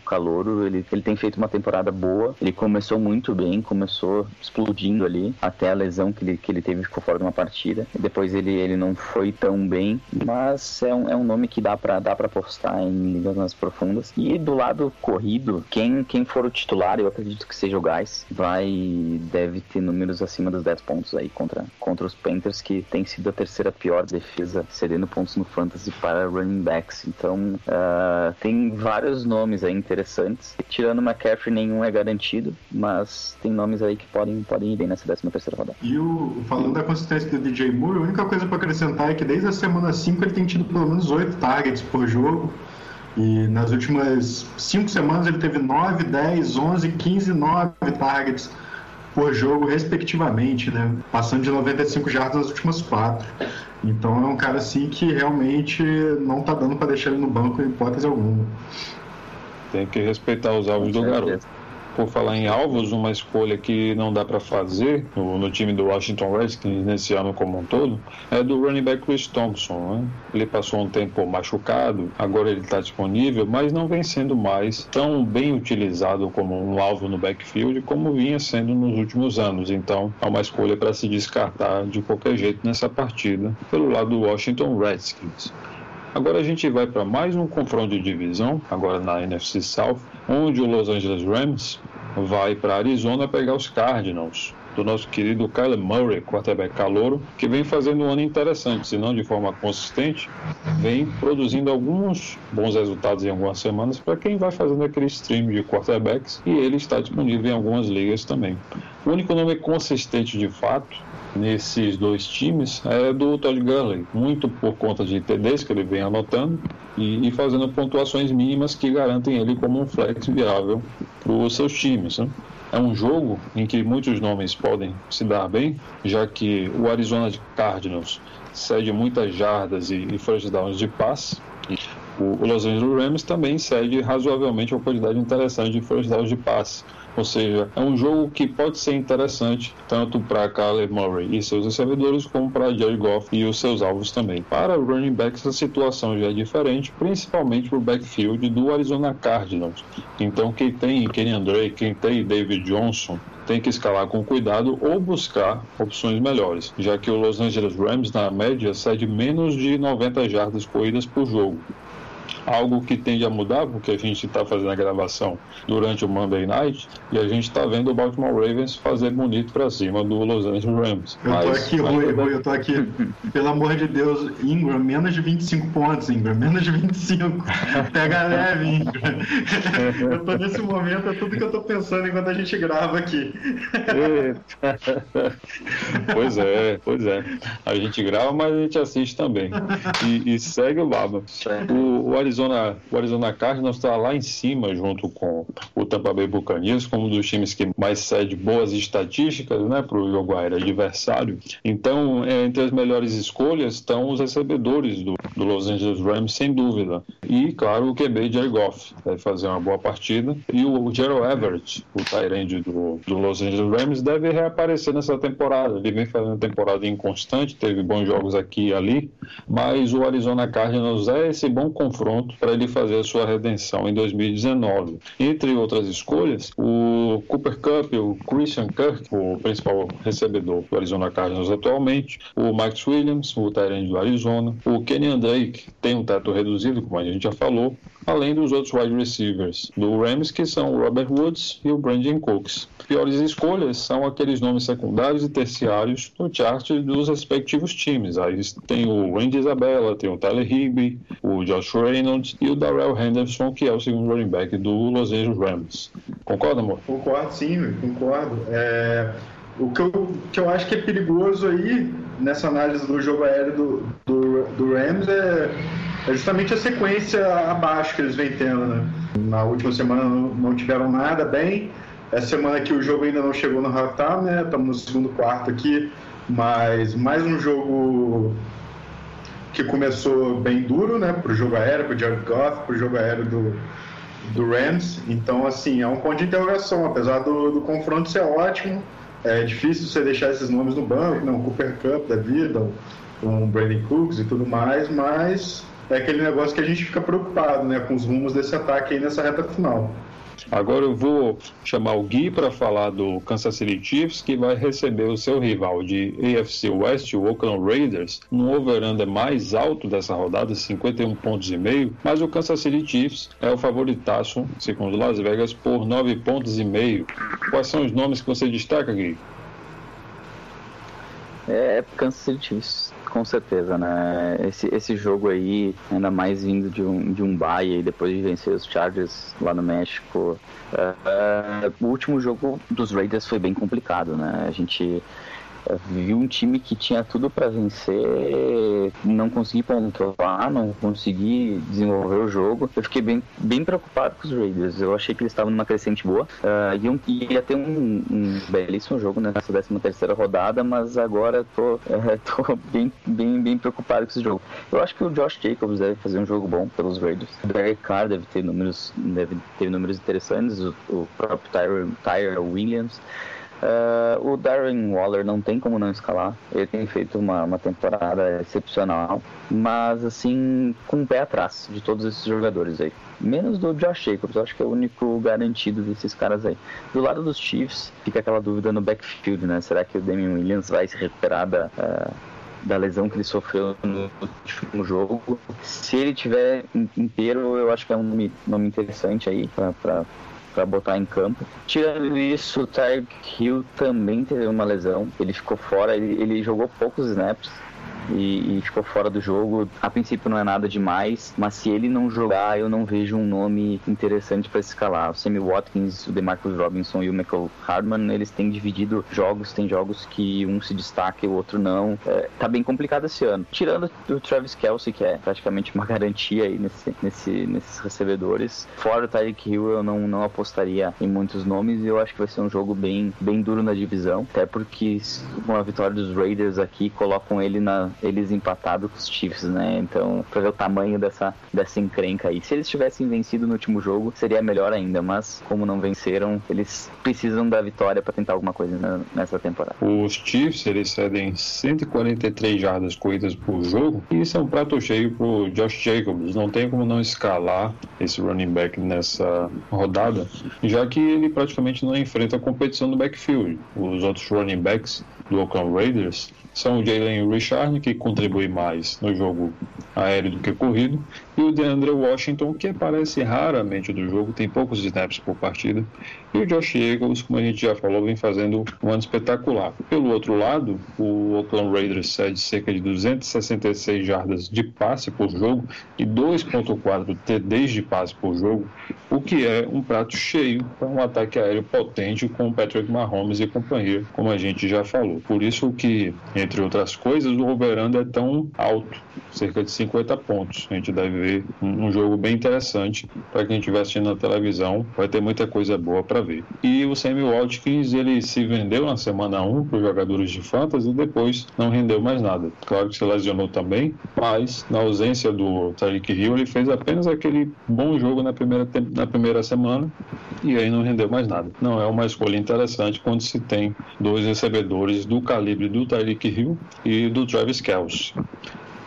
calouro, ele, ele tem feito uma temporada boa. Ele começou muito bem, começou explodindo ali, até a lesão que ele, que ele teve ficou fora de uma partida. Depois ele, ele não foi tão bem, mas é um, é um nome que dá para dá pra apostar em ligas mais profundas. E do lado corrido, quem, quem for o titular, eu acredito que seja o Gás, vai deve ter números acima dos 10 pontos aí contra, contra os Panthers, que tem sido a terceira pior defesa, cedendo pontos no Fantasy para running backs. Então, uh, tem vários nomes aí interessantes. Tirando o McCaffrey, nenhum é garantido, mas tem nomes aí que podem, podem ir bem nessa 13 terceira rodada. E o, falando da consistência do DJ Moore, a única coisa para acrescentar é que desde a semana 5 ele tem tido pelo menos 8 targets por jogo. E nas últimas 5 semanas ele teve 9, 10, 11, 15, 9 targets por jogo, respectivamente, né? Passando de 95 jardas nas últimas quatro. Então é um cara assim que realmente não tá dando para deixar ele no banco em hipótese alguma. Tem que respeitar os alvos do garoto por falar em alvos, uma escolha que não dá para fazer no, no, time do Washington Redskins nesse ano como um todo é do running back Chris Thompson. Né? Ele passou um tempo machucado, agora ele está disponível, mas não vem sendo mais tão bem utilizado como um alvo no backfield como vinha sendo nos últimos anos. Então é uma escolha para se descartar de qualquer jeito nessa partida pelo lado do Washington Redskins. Agora a gente vai para mais um confronto de divisão, agora na NFC South, onde o Los Angeles Rams vai para Arizona pegar os Cardinals do nosso querido Kyler Murray, quarterback calouro, que vem fazendo um ano interessante, se não de forma consistente, vem produzindo alguns bons resultados em algumas semanas para quem vai fazendo aquele stream de quarterbacks e ele está disponível em algumas ligas também. O único nome consistente de fato nesses dois times é do Todd Gurley, muito por conta de TDs que ele vem anotando e, e fazendo pontuações mínimas que garantem ele como um flex viável para os seus times. Né? É um jogo em que muitos nomes podem se dar bem, já que o Arizona Cardinals cede muitas jardas e, e first downs de passe. O, Los Angeles Rams também cede razoavelmente uma quantidade interessante de first downs de passe. Ou seja, é um jogo que pode ser interessante tanto para Kyler Murray e seus recebedores, como para Jared Goff e os seus alvos também. Para o running backs, a situação já é diferente, principalmente para o backfield do Arizona Cardinals. Então, quem tem Kenny Drake, quem tem David Johnson, tem que escalar com cuidado ou buscar opções melhores, já que o Los Angeles Rams, na média, cede menos de 90 jardas corridas por jogo algo que tende a mudar, porque a gente está fazendo a gravação durante o Monday Night e a gente está vendo o Baltimore Ravens fazer bonito para cima do Los Angeles Rams. Eu tô aqui, Rui, Rui, eu tô aqui. [laughs] Pelo amor de Deus, Ingram, menos de 25 pontos, Ingram, menos de 25. Pega leve, Ingram. [laughs] Eu tô nesse momento, é tudo que eu tô pensando enquanto a gente grava aqui. [laughs] pois é, pois é. A gente grava, mas a gente assiste também. E, e segue o baba. O, o Arizona, o Arizona Cardinals está lá em cima, junto com o Tampa Bay Buccaneers, como um dos times que mais cede boas estatísticas né, para o aéreo adversário. Então, entre as melhores escolhas estão os recebedores do, do, Los Angeles Rams, sem dúvida. E, claro, o QB Jared Goff vai fazer uma boa partida. E o Gerald Everett, o Tyrande do, do Los Angeles Rams, deve reaparecer nessa temporada. Ele vem fazendo temporada inconstante, teve bons jogos aqui e ali, mas o Arizona Cardinals é esse bom confronto para ele fazer a sua redenção em 2019. Entre outras escolhas, o Cooper Cup, o Christian Kirk, o principal recebedor do Arizona Cardinals atualmente, o Mike Williams, o Tyrande do Arizona, o Kenny Drake, tem um teto reduzido, como a gente já falou, além dos outros wide receivers do Rams, que são o Robert Woods e o Brandon Cooks. Piores escolhas são aqueles nomes secundários e terciários no chart dos respectivos times. Aí tem o Randy Isabella, tem o Tyler Higby, o Josh Reynolds e o Darrell Henderson, que é o segundo running back do Los Angeles Rams. Concorda, amor? Concordo, sim, concordo. É... O que eu, que eu acho que é perigoso aí, nessa análise do jogo aéreo do, do, do Rams, é é justamente a sequência abaixo que eles vêm tendo, né? Na última semana não tiveram nada bem. Essa semana aqui o jogo ainda não chegou no halftime, né? Estamos no segundo quarto aqui, mas mais um jogo que começou bem duro, né? Para o jogo aéreo, para o Jared Goff, para o jogo aéreo do, do Rams. Então, assim, é um ponto de interrogação. Apesar do, do confronto ser ótimo, é difícil você deixar esses nomes no banco, não, Cooper Cup da vida, um Brandon Cooks e tudo mais, mas é aquele negócio que a gente fica preocupado né, com os rumos desse ataque aí nessa reta final. Agora eu vou chamar o Gui para falar do Kansas City Chiefs, que vai receber o seu rival de AFC West, o Oakland Raiders, no over-under mais alto dessa rodada, 51 pontos e meio, mas o Kansas City Chiefs é o favoritaço, segundo Las Vegas, por 9 pontos e meio. Quais são os nomes que você destaca, Gui? É Kansas City Chiefs Com certeza, né? Esse, esse jogo aí, ainda mais vindo de um, de um bye e depois de vencer os Chargers lá no México. Uh, uh, o último jogo dos Raiders foi bem complicado, né? A gente vi um time que tinha tudo para vencer, não consegui pontuar, não consegui desenvolver o jogo. Eu fiquei bem, bem preocupado com os Raiders. Eu achei que eles estavam numa crescente boa. Uh, iam, ia ter um, um belíssimo jogo nessa 13 terceira rodada, mas agora tô, uh, [laughs] tô bem, bem, bem preocupado com esse jogo. Eu acho que o Josh Jacobs deve fazer um jogo bom pelos Raiders. O Derek Carr deve ter números, deve ter números interessantes. O, o próprio Tyre, Tyre Williams. Uh, o Darren Waller não tem como não escalar. Ele tem feito uma, uma temporada excepcional, mas assim, com o pé atrás de todos esses jogadores aí. Menos do Josh Jacobs, eu acho que é o único garantido desses caras aí. Do lado dos Chiefs, fica aquela dúvida no backfield, né? Será que o Damian Williams vai se recuperar da, uh, da lesão que ele sofreu no último jogo? Se ele tiver inteiro, eu acho que é um nome, nome interessante aí para para botar em campo. Tirando isso, o Tyreek Hill também teve uma lesão. Ele ficou fora, ele, ele jogou poucos snaps e, e, ficou fora do jogo. A princípio não é nada demais, mas se ele não jogar, eu não vejo um nome interessante para escalar. O Sammy Watkins, o DeMarcus Robinson e o Michael Hardman, eles têm dividido jogos, tem jogos que um se destaca e o outro não. É, tá bem complicado esse ano. Tirando o Travis Kelsey, que é praticamente uma [laughs] garantia aí nesse, nesse, nesses recebedores. Fora o Tyreek Hill, eu não, não apostaria em muitos nomes e eu acho que vai ser um jogo bem, bem duro na divisão. Até porque com a vitória dos Raiders aqui, colocam ele na, eles empatados com os Chiefs, né? Então, pra ver o tamanho dessa, dessa encrenca aí. Se eles tivessem vencido no último jogo, seria melhor ainda, mas como não venceram, eles precisam da vitória para tentar alguma coisa nessa temporada. Os Chiefs, eles cedem 143 jardas corridas por jogo, e isso é um prato cheio pro Josh Jacobs. Não tem como não escalar esse running back nessa rodada, já que ele praticamente não enfrenta a competição do backfield. Os outros running backs do Oakland Raiders são o Jalen Richard, que contribui mais no jogo aéreo do que corrido, e o DeAndre Washington, que aparece raramente no jogo, tem poucos snaps por partida, e o Josh Jacobs, como a gente já falou, vem fazendo um ano espetacular. Pelo outro lado, o Oakland Raiders cede cerca de 266 jardas de passe por jogo e 2.4 TDs de passe por jogo, o que é um prato cheio para um ataque aéreo potente com Patrick Mahomes e companhia, como a gente já falou. Por isso que, entre outras coisas, o over é tão alto, cerca de 50 pontos. A gente deve ver um jogo bem interessante para quem estiver assistindo na televisão. Vai ter muita coisa boa para ver. E o Sammy Watkins, ele se vendeu na semana 1 para os jogadores de fantasy e depois não rendeu mais nada. Claro que se lesionou também, mas na ausência do Tyreek Hill, ele fez apenas aquele bom jogo na primeira, na primeira semana e aí não rendeu mais nada. Não é uma escolha interessante quando se tem dois recebedores do calibre do Tyreek Hill e do Travis Kelce.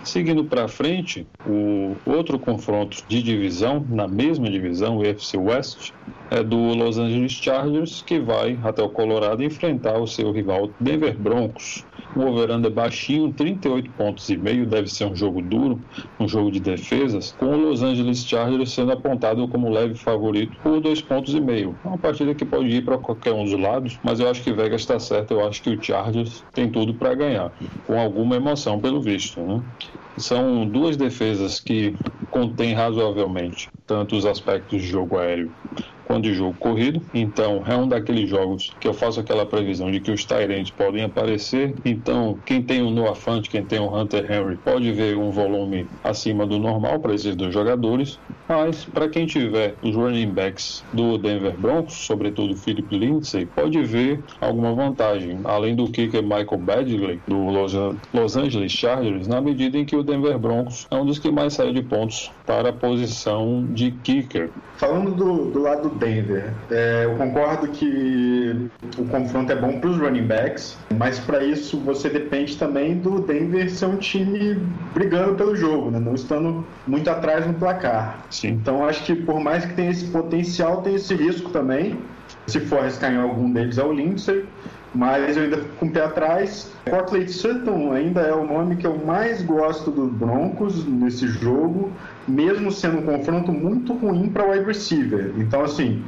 Seguindo para frente, o outro confronto de divisão, na mesma divisão, o UFC West, é do Los Angeles Chargers, que vai até o Colorado enfrentar o seu rival Denver Broncos. O over baixinho, 38 pontos e meio, deve ser um jogo duro, um jogo de defesas, com o Los Angeles Chargers sendo apontado como leve favorito por dois pontos e meio. É uma partida que pode ir para qualquer um dos lados, mas eu acho que Vegas está certo, eu acho que o Chargers tem tudo para ganhar, com alguma emoção pelo visto, né? São duas defesas que contêm razoavelmente tanto os aspectos de jogo aéreo quanto de jogo corrido. Então, é um daqueles jogos que eu faço aquela previsão de que os Tyrants podem aparecer. Então, quem tem o Noah Fant, quem tem o Hunter Henry, pode ver um volume acima do normal para esses dois jogadores. Mas, para quem tiver os running backs do Denver Broncos, sobretudo Philip Lindsay, pode ver alguma vantagem. Além do kicker Michael Badgley, do Los Angeles Chargers, na medida em que o Denver Broncos é um dos que mais sai de pontos para a posição de kicker. Falando do, do lado do Denver, é, eu concordo que o confronto é bom para os running backs, mas para isso você depende também do Denver ser um time brigando pelo jogo, né? não estando muito atrás no placar. Sim. Então acho que por mais que tenha esse potencial, tem esse risco também. Se for arriscar em algum deles é o Lindsay, mas eu ainda fico com o pé atrás. Cortland Sutton ainda é o nome que eu mais gosto dos Broncos nesse jogo, mesmo sendo um confronto muito ruim para o wide receiver. Então, assim,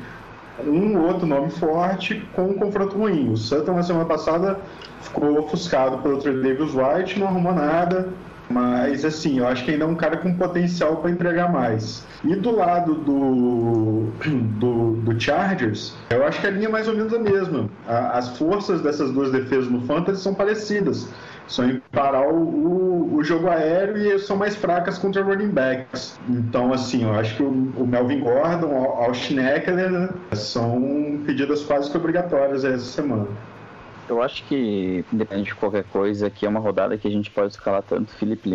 um outro nome forte com um confronto ruim. O Sutton na semana passada ficou ofuscado pelo Trey Davis White, não arrumou nada. Mas, assim, eu acho que ainda é um cara com potencial para entregar mais. E do lado do, [clears throat] do, do, Chargers, eu acho que a linha é mais ou menos a mesma. A, as forças dessas duas defesas no Fantasy são parecidas. São em parar o, o, o, jogo aéreo e são mais fracas contra running backs. Então, assim, eu acho que o, o Melvin Gordon, o Austin Eckler, né, são pedidas quase que obrigatórias essa semana. Eu acho que, independente de qualquer coisa, aqui é uma rodada que a gente pode escalar tanto Philip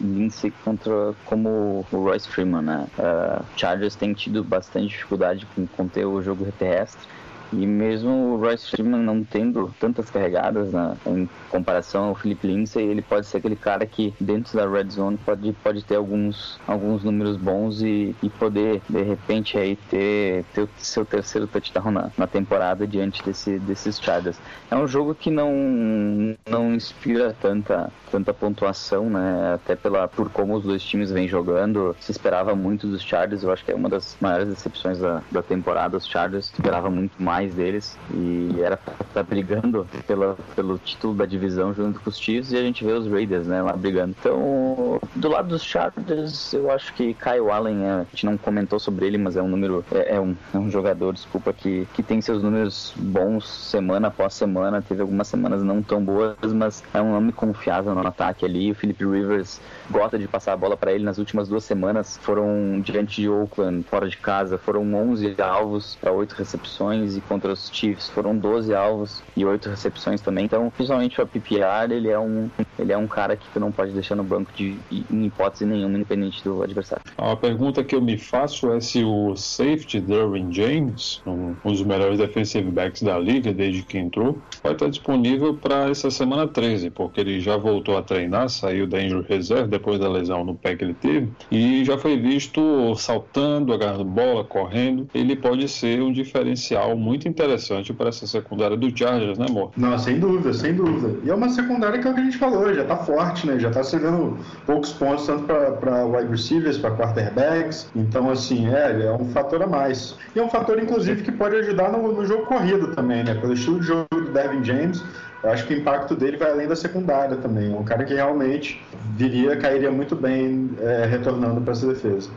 Lindsay contra, como o Royce Freeman, né? Uh, Chargers tem tido bastante dificuldade com conter o jogo terrestre. E mesmo o Royce Freeman não tendo tantas carregadas né, em comparação ao Philip Lindsay, ele pode ser aquele cara que dentro da red zone pode, pode ter alguns, alguns números bons e, e poder de repente aí ter, ter o seu terceiro touchdown na, na temporada diante desse, desses Chargers. É um jogo que não, não inspira tanta, tanta pontuação, né? Até pela, por como os dois times vêm jogando. Se esperava muito dos Chargers, eu acho que é uma das maiores decepções da, da temporada. Os Chargers esperava muito mais mais deles e era tá brigando pela, pelo título da divisão junto com os Chiefs e a gente vê os Raiders, né, lá brigando. Então, do lado dos Chargers, eu acho que Kyle Allen, é, a gente não comentou sobre ele, mas é um número, é, é, um, é um jogador, desculpa, que, que tem seus números bons semana após semana, teve algumas semanas não tão boas, mas é um nome confiável no ataque ali. O Philip Rivers gosta de passar a bola para ele nas últimas duas semanas, foram diante de Oakland, fora de casa, foram 11 alvos para 8 recepções e contra os Chiefs foram 12 alvos e 8 recepções também. Então, principalmente o PPR, ele é um ele é um cara que tu não pode deixar no banco de, em hipótese nenhuma, independente do adversário. A pergunta que eu me faço é se o safety Derwin James, um, dos melhores defensive backs da liga desde que entrou, vai estar disponível para essa semana 13, porque ele já voltou a treinar, saiu da injury reserve depois da lesão no pé que ele teve e já foi visto saltando, agarrando bola, correndo. Ele pode ser um diferencial muito interessante para essa secundária do Chargers, né, amor? Não, sem dúvida, sem dúvida. E é uma secundária que é o que a gente falou, já tá forte, né? Já tá cedendo poucos pontos tanto para wide receivers, para quarterbacks. Então, assim, é, é um fator a mais. E é um fator, inclusive, que pode ajudar no, no jogo corrido também, né? Pelo estilo de jogo do Devin James, eu acho que o impacto dele vai além da secundária também. É um cara que realmente viria, cairia muito bem é, retornando para essa defesa.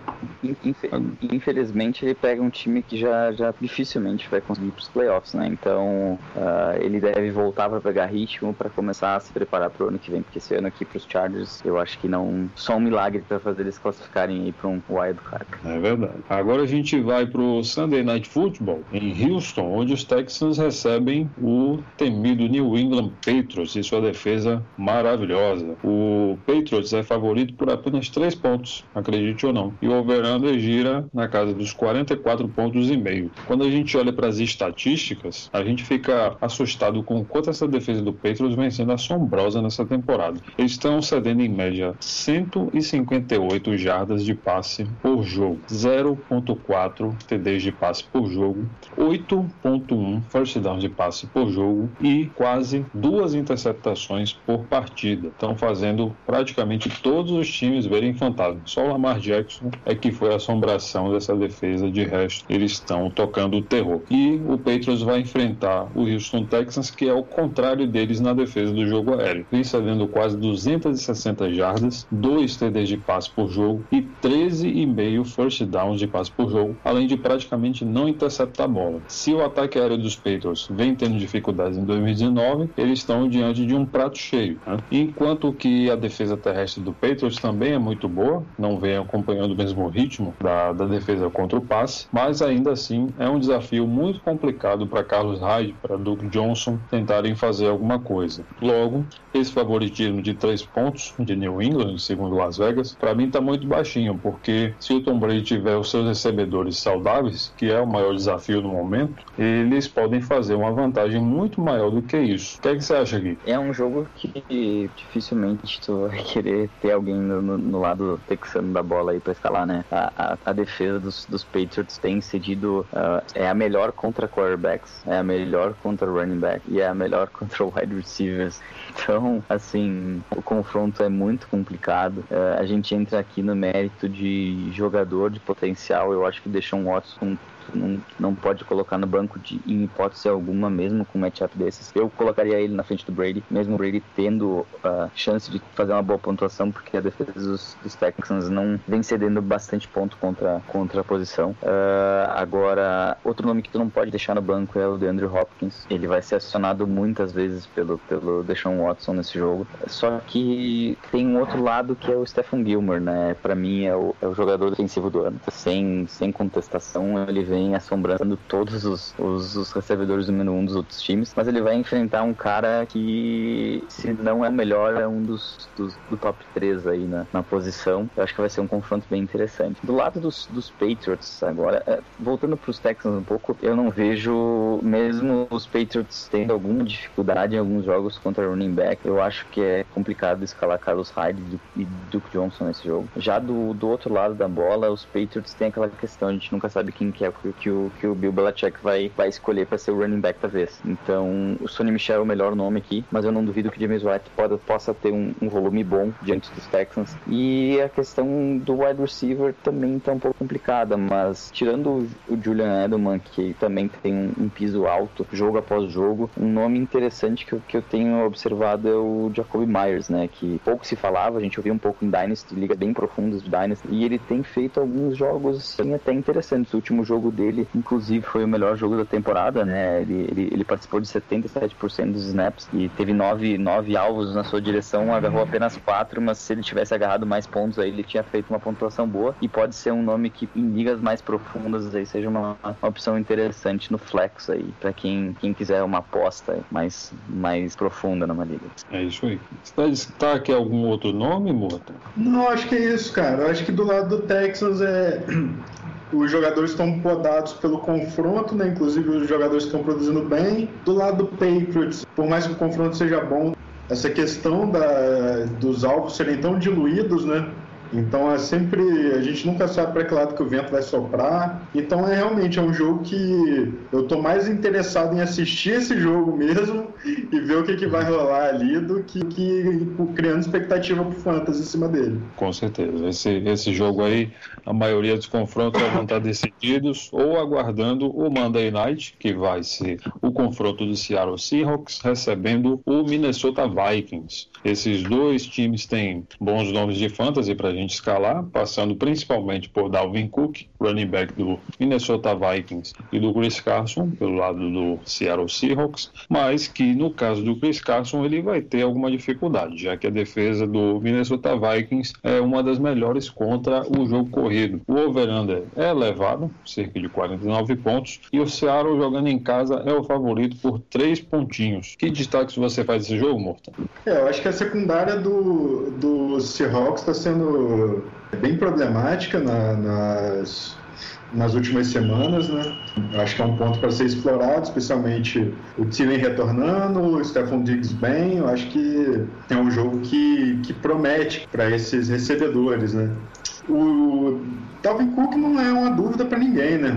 Infelizmente, ele pega um time que já, já dificilmente vai conseguir para os playoffs, né? Então, uh, ele deve voltar para pegar ritmo para começar a se preparar para o ano que vem, porque esse ano aqui para os Chargers, eu acho que não só um milagre para fazer eles classificarem aí para um wild card. É verdade. Agora a gente vai para o Sunday Night Football em Houston, onde os Texans recebem o temido New England England Patriots e sua defesa maravilhosa. O Patriots é favorito por apenas 3 pontos, acredite ou não. E o over-under gira na casa dos 44 pontos e meio. Quando a gente olha para as estatísticas, a gente fica assustado com quanto essa defesa do Patriots vem sendo assombrosa nessa temporada. Eles estão cedendo em média 158 jardas de passe por jogo, 0.4 TDs de passe por jogo, 8.1 first down de passe por jogo e quase duas interceptações por partida. Estão fazendo praticamente todos os times verem fantasma. Só o Lamar Jackson é que foi a assombração dessa defesa. De resto, eles estão tocando o terror. E o Patriots vai enfrentar o Houston Texans, que é o contrário deles na defesa do jogo aéreo. Vem cedendo quase 260 jardas, 2 TDs de passe por jogo e 13,5 first downs de passe por jogo, além de praticamente não interceptar a bola. Se o ataque aéreo dos Patriots vem tendo dificuldades em 2019, eles estão diante de um prato cheio. Né? Enquanto que a defesa terrestre do Patriots também é muito boa, não vem acompanhando o mesmo ritmo da, da defesa contra o passe, mas ainda assim é um desafio muito complicado para Carlos Hyde, para Doug Johnson tentarem fazer alguma coisa. Logo, esse favoritismo de três pontos de New England, segundo Las Vegas, para mim está muito baixinho, porque se o Tom Brady tiver os seus recebedores saudáveis, que é o maior desafio no momento, eles podem fazer uma vantagem muito maior do que isso. O que, é que você acha aqui? É um jogo que dificilmente tu vai [laughs] querer ter alguém no, no, no lado texano da bola aí pra escalar, né? A, a, a defesa dos, dos, Patriots tem cedido, uh, é a melhor contra quarterbacks, é a melhor contra running back e é a melhor [laughs] contra wide receivers. Então, assim, o confronto é muito complicado. Uh, a gente entra aqui no mérito de jogador de potencial. Eu acho que deixou um Watson não, não pode colocar no banco de, em hipótese alguma, mesmo com um matchup desses. Eu colocaria ele na frente do Brady, mesmo o Brady tendo a uh, chance de fazer uma boa pontuação, porque a defesa dos, dos Texans não vem cedendo bastante ponto contra, contra a posição. Uh, agora, outro nome que tu não pode deixar no banco é o DeAndre Hopkins. Ele vai ser acionado muitas vezes pelo, pelo Deshaun Watson nesse jogo. Só que tem um outro lado que é o Stephen Gilmore, né? Para mim é o, é o jogador defensivo do ano. Sem, sem contestação, ele vem vem assombrando todos os, os, os recebedores número um dos outros times, mas ele vai enfrentar um cara que, se não é o melhor, é um dos, dos do top 3 aí na, na posição. Eu acho que vai ser um confronto bem interessante. Do lado dos, dos Patriots, agora, é, voltando para os Texans um pouco, eu não vejo, mesmo os Patriots tendo alguma dificuldade em alguns jogos contra running back, eu acho que é complicado escalar Carlos Hyde e Duke Johnson nesse jogo. Já do, do outro lado da bola, os Patriots têm aquela questão, a gente nunca sabe quem que é o que o, que o Bill Belichick vai, vai escolher para ser o running back da vez. Então, o Sonny Michel é o melhor nome aqui, mas eu não duvido que James White pode, possa ter um, um volume bom diante dos Texans. E a questão do wide receiver também está um pouco complicada, mas tirando o Julian Edelman, que também tem um, um, piso alto, jogo após jogo, um nome interessante que eu, que eu tenho observado é o Jacoby Myers, né? Que pouco se falava, a gente ouvia um pouco em Dynasty, ligas bem profundas de Dynasty, e ele tem feito alguns jogos assim, até interessantes. O último jogo dele, inclusive, foi o melhor jogo da temporada, né? Ele, ele, ele participou de 77% dos snaps e teve nove, nove alvos na sua direção, agarrou apenas quatro, mas se ele tivesse agarrado mais pontos aí, ele tinha feito uma pontuação boa e pode ser um nome que em ligas mais profundas aí seja uma, uma opção interessante no flex aí, para quem, quem quiser uma aposta mais, mais profunda numa liga. É isso aí. Você vai destaque algum outro nome, Mota? Não, acho que é isso, cara. Acho que do lado do Texas é os jogadores estão podados pelo confronto, né? Inclusive os jogadores estão produzindo bem. Do lado do Patriots, por mais que o confronto seja bom, essa questão da, dos alvos serem tão diluídos, né? Então é sempre. A gente nunca sabe para que lado que o vento vai soprar. Então é realmente é um jogo que eu tô mais interessado em assistir esse jogo mesmo [laughs] e ver o que, que vai rolar ali do que, que criando expectativa pro Fantasy em cima dele. Com certeza. Esse, esse jogo aí, a maioria dos confrontos vão estar decididos ou aguardando o Monday Night, que vai ser o confronto do Seattle Seahawks recebendo o Minnesota Vikings. Esses dois times têm bons nomes de fantasy para a gente escalar, passando principalmente por Dalvin Cook, running back do Minnesota Vikings, e do Chris Carson, pelo lado do Seattle Seahawks, mas que no caso do Chris Carson ele vai ter alguma dificuldade, já que a defesa do Minnesota Vikings é uma das melhores contra o jogo corrido. O over-under é elevado, cerca de 49 pontos, e o Seattle jogando em casa é o favorito por 3 pontinhos. Que destaques você faz desse jogo, Morton? É, eu acho que a secundária do, do Seahawks está sendo bem problemática na, nas, nas últimas semanas, né? Acho que é um ponto para ser explorado, especialmente o Thielen retornando, o Stephon Diggs bem. Eu acho que é um jogo que, que promete para esses recebedores, né? O Dalvin Cook não é uma dúvida para ninguém, né?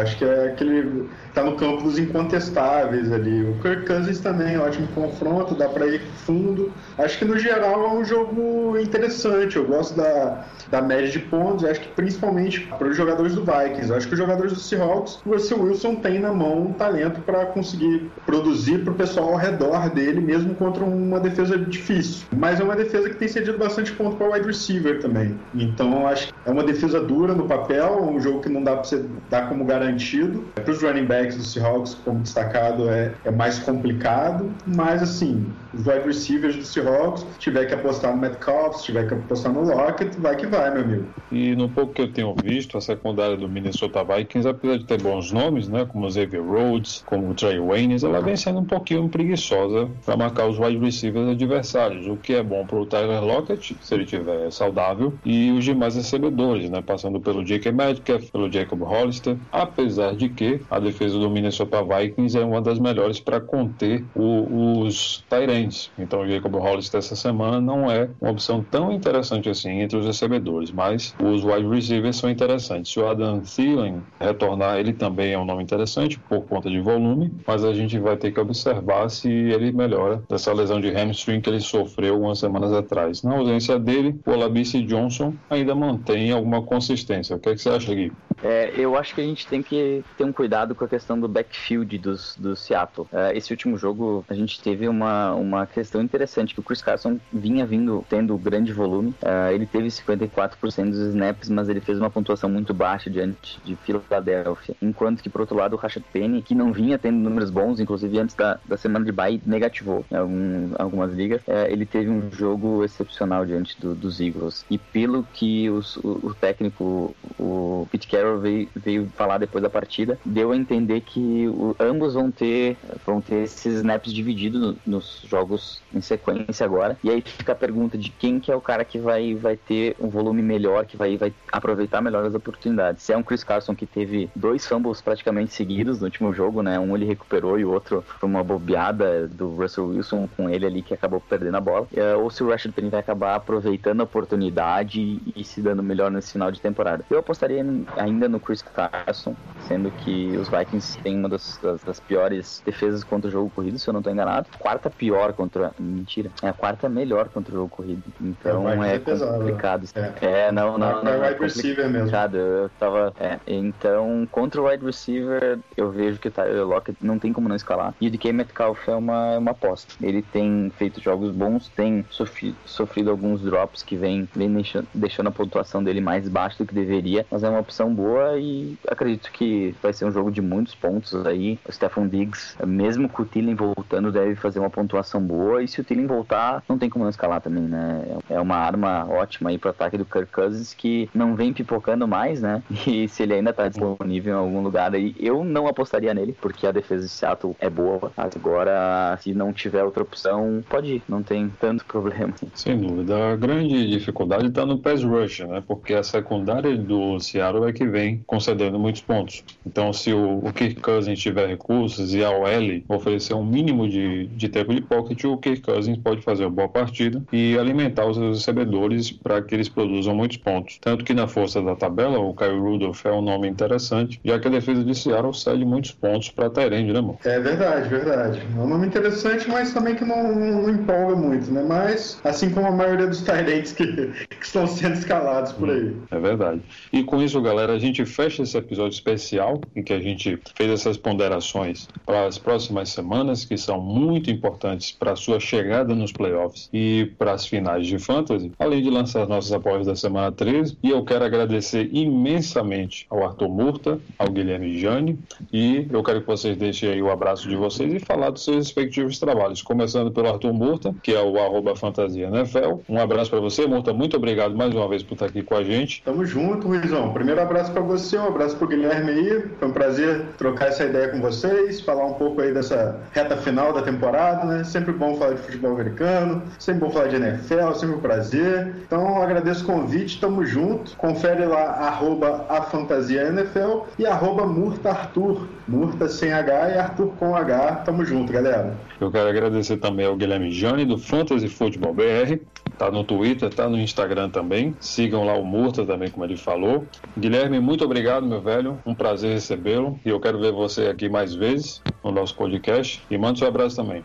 Acho que é aquele tá no campo dos incontestáveis ali. O Kirk Cousins também, ótimo confronto, dá para ir fundo. Acho que no geral é um jogo interessante. Eu gosto da, da média de pontos, acho que principalmente para os jogadores do Vikings. Acho que os jogadores do Seahawks, o Russell Wilson tem na mão um talento para conseguir produzir para o pessoal ao redor dele, mesmo contra uma defesa difícil. Mas é uma defesa que tem cedido bastante ponto para o wide receiver também. Então acho que é uma defesa dura no papel, um jogo que não dá para você dar como garantido. Para os running backs do Seahawks, como destacado, é, é mais complicado, mas assim, os wide receivers do Seahawks. Se tiver que apostar no Metcalf, se tiver que apostar no Lockett, vai que vai, meu amigo. E no pouco que eu tenho visto, a secundária do Minnesota Vikings, apesar de ter bons nomes, né, como Xavier Rhodes, como Trey Waynes, ela vem sendo um pouquinho preguiçosa para marcar os wide receivers adversários, o que é bom para o Tyler Lockett, se ele tiver saudável, e os demais recebedores, né, passando pelo J.K. Metcalf, pelo Jacob Hollister, apesar de que a defesa do Minnesota Vikings é uma das melhores para conter o, os Tyrants. Então o Jacob Hollister essa semana não é uma opção tão interessante assim entre os recebedores, mas os wide receivers são interessantes. Se o Adam Thielen retornar, ele também é um nome interessante por conta de volume, mas a gente vai ter que observar se ele melhora dessa lesão de hamstring que ele sofreu algumas semanas atrás. Na ausência dele, o Olabice Johnson ainda mantém alguma consistência. O que, é que você acha, Gui? É, eu acho que a gente tem que ter um cuidado com a questão do backfield dos, do Seattle. É, esse último jogo a gente teve uma, uma questão interessante, que o Chris Carson vinha vindo tendo grande volume. É, ele teve 54% dos snaps, mas ele fez uma pontuação muito baixa diante de Philadelphia. Enquanto que, por outro lado, o Rashad Penny, que não vinha tendo números bons, inclusive antes da, da semana de bye, negativou em algum, algumas ligas, é, ele teve um jogo excepcional diante do, dos Eagles. E pelo que os, o, o técnico, o Pete Carroll, veio, veio falar depois da partida, deu a entender que o, ambos vão ter, vão ter esses snaps divididos no, nos jogos em sequência agora. E aí fica a pergunta de quem que é o cara que vai, vai ter um volume melhor, que vai, vai aproveitar melhor as oportunidades. Se é um Chris Carson que teve dois fumbles praticamente seguidos no último jogo, né? Um ele recuperou e o outro foi uma bobeada do Russell Wilson com ele ali que acabou perdendo a bola. É, ou se o Rashad Penny vai acabar aproveitando a oportunidade e, se dando melhor nesse final de temporada. Eu apostaria ainda ainda no Chris Carson, sendo que os Vikings têm uma das, das, das, piores defesas contra o jogo corrido, se eu não estou enganado. Quarta pior contra. Mentira. É a quarta melhor contra o jogo corrido. Então é, é complicado. É. é, não, não. não, é wide receiver mesmo. Eu tava. É. Então, contra o wide receiver, eu vejo que o Tyler Lockett não tem como não escalar. E o DK Metcalf é uma, uma aposta. Ele tem feito jogos bons, tem sofrido, sofrido alguns drops que vem, vem deixando, deixando a pontuação dele mais baixa do que deveria, mas é uma opção boa boa e acredito que vai ser um jogo de muitos pontos aí. O Stefan Diggs, mesmo com o Thielen voltando, deve fazer uma pontuação boa e se o Thielen voltar, não tem como não escalar também, né? É uma arma ótima aí pro ataque do Kirk Cousins que não vem pipocando mais, né? [laughs] E se ele ainda tá disponível em algum lugar aí, eu não apostaria nele, porque a defesa de Seattle é boa. Agora, se não tiver outra opção, pode ir, não tem tanto [laughs] problema. Sem dúvida. A grande dificuldade tá no pass rush, né? Porque a secundária do Seattle é que vem concedendo muitos pontos. Então, se o, o Kirk Cousins tiver recursos e a OL oferecer um mínimo de, de tempo de pocket, o Kirk Cousins pode fazer uma boa partida e alimentar os recebedores para que eles produzam muitos pontos. Tanto que na força da tabela, o Kyle Rudolph é um nome interessante, já que a defesa de Seattle cede muitos pontos para Tyrande, né, amor? É verdade, verdade. É um nome interessante, mas também que não, não, não empolga muito, né? Mas, assim como a maioria dos Tyrands que, que estão sendo escalados por aí. É verdade. E com isso, galera, a gente fecha esse episódio especial em que a gente fez essas ponderações para as próximas semanas, que são muito importantes para sua chegada nos playoffs e para as finais de Fantasy, além de lançar nossas apoios da semana 13. E eu quero agradecer imensamente ao Arthur Murta, ao Guilherme Jane, e eu quero que vocês deixem aí o abraço de vocês e falar dos seus respectivos trabalhos, começando pelo Arthur Murta, que é o arroba fantasia. Um abraço para você, Murta, muito obrigado mais uma vez por estar aqui com a gente. Tamo junto, Luizão. Primeiro abraço para você, um abraço pro Guilherme aí. Foi um prazer trocar essa ideia com vocês, falar um pouco aí dessa reta final da temporada, né? Sempre bom falar de futebol americano, sempre bom falar de NFL, sempre um prazer. Então agradeço o convite, tamo junto. Confere lá, arroba a Fantasia NFL e arroba Murta Arthur. Murta sem H e Arthur com H. Tamo junto, galera. Eu quero agradecer também ao Guilherme Jane, do Fantasy Futebol BR. Tá no Twitter, tá no Instagram também. Sigam lá o Murta também, como ele falou. Guilherme, muito obrigado, meu velho. Um prazer recebê-lo. E eu quero ver você aqui mais vezes no nosso podcast. E manda seu abraço também.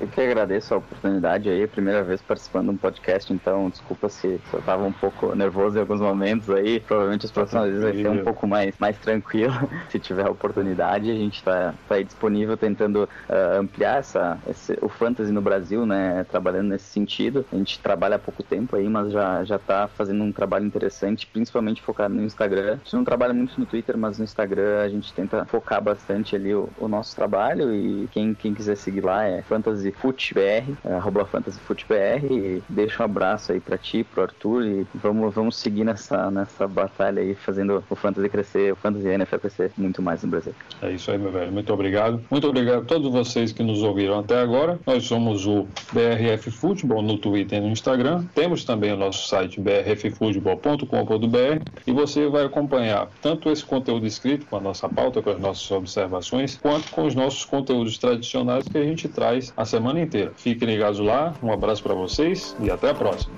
Eu que agradeço a oportunidade aí, primeira vez participando de um podcast, então desculpa se, eu estava um pouco nervoso em alguns momentos aí. Provavelmente as próximas vezes vai ser um pouco mais, mais tranquilo. [laughs] se tiver a oportunidade, a gente está tá aí disponível tentando uh, ampliar essa, esse, o fantasy no Brasil, né? Trabalhando nesse sentido. A gente trabalha há pouco tempo aí, mas já, já tá fazendo um trabalho interessante, principalmente focado no Instagram. A gente não trabalha muito no Twitter, mas no Instagram a gente tenta focar bastante ali o, o nosso trabalho e quem, quem quiser seguir lá é fantasy fantasyfootbr, arroba fantasyfootbr, e deixa um abraço aí pra ti, pro Arthur, e vamos, vamos seguir nessa, nessa batalha aí, fazendo o fantasy crescer, o fantasy NFL crescer muito mais no Brasil. É isso aí, meu velho. Muito obrigado. Muito obrigado a todos vocês que nos ouviram até agora. Nós somos o BRF Futebol no Twitter e no Instagram. Temos também o nosso site brffutebol.com.br e você vai acompanhar tanto esse conteúdo escrito com a nossa pauta, com as nossas observações, quanto com os nossos conteúdos tradicionais que a gente traz a semana inteira. Fiquem ligados lá, um abraço para vocês e até a próxima.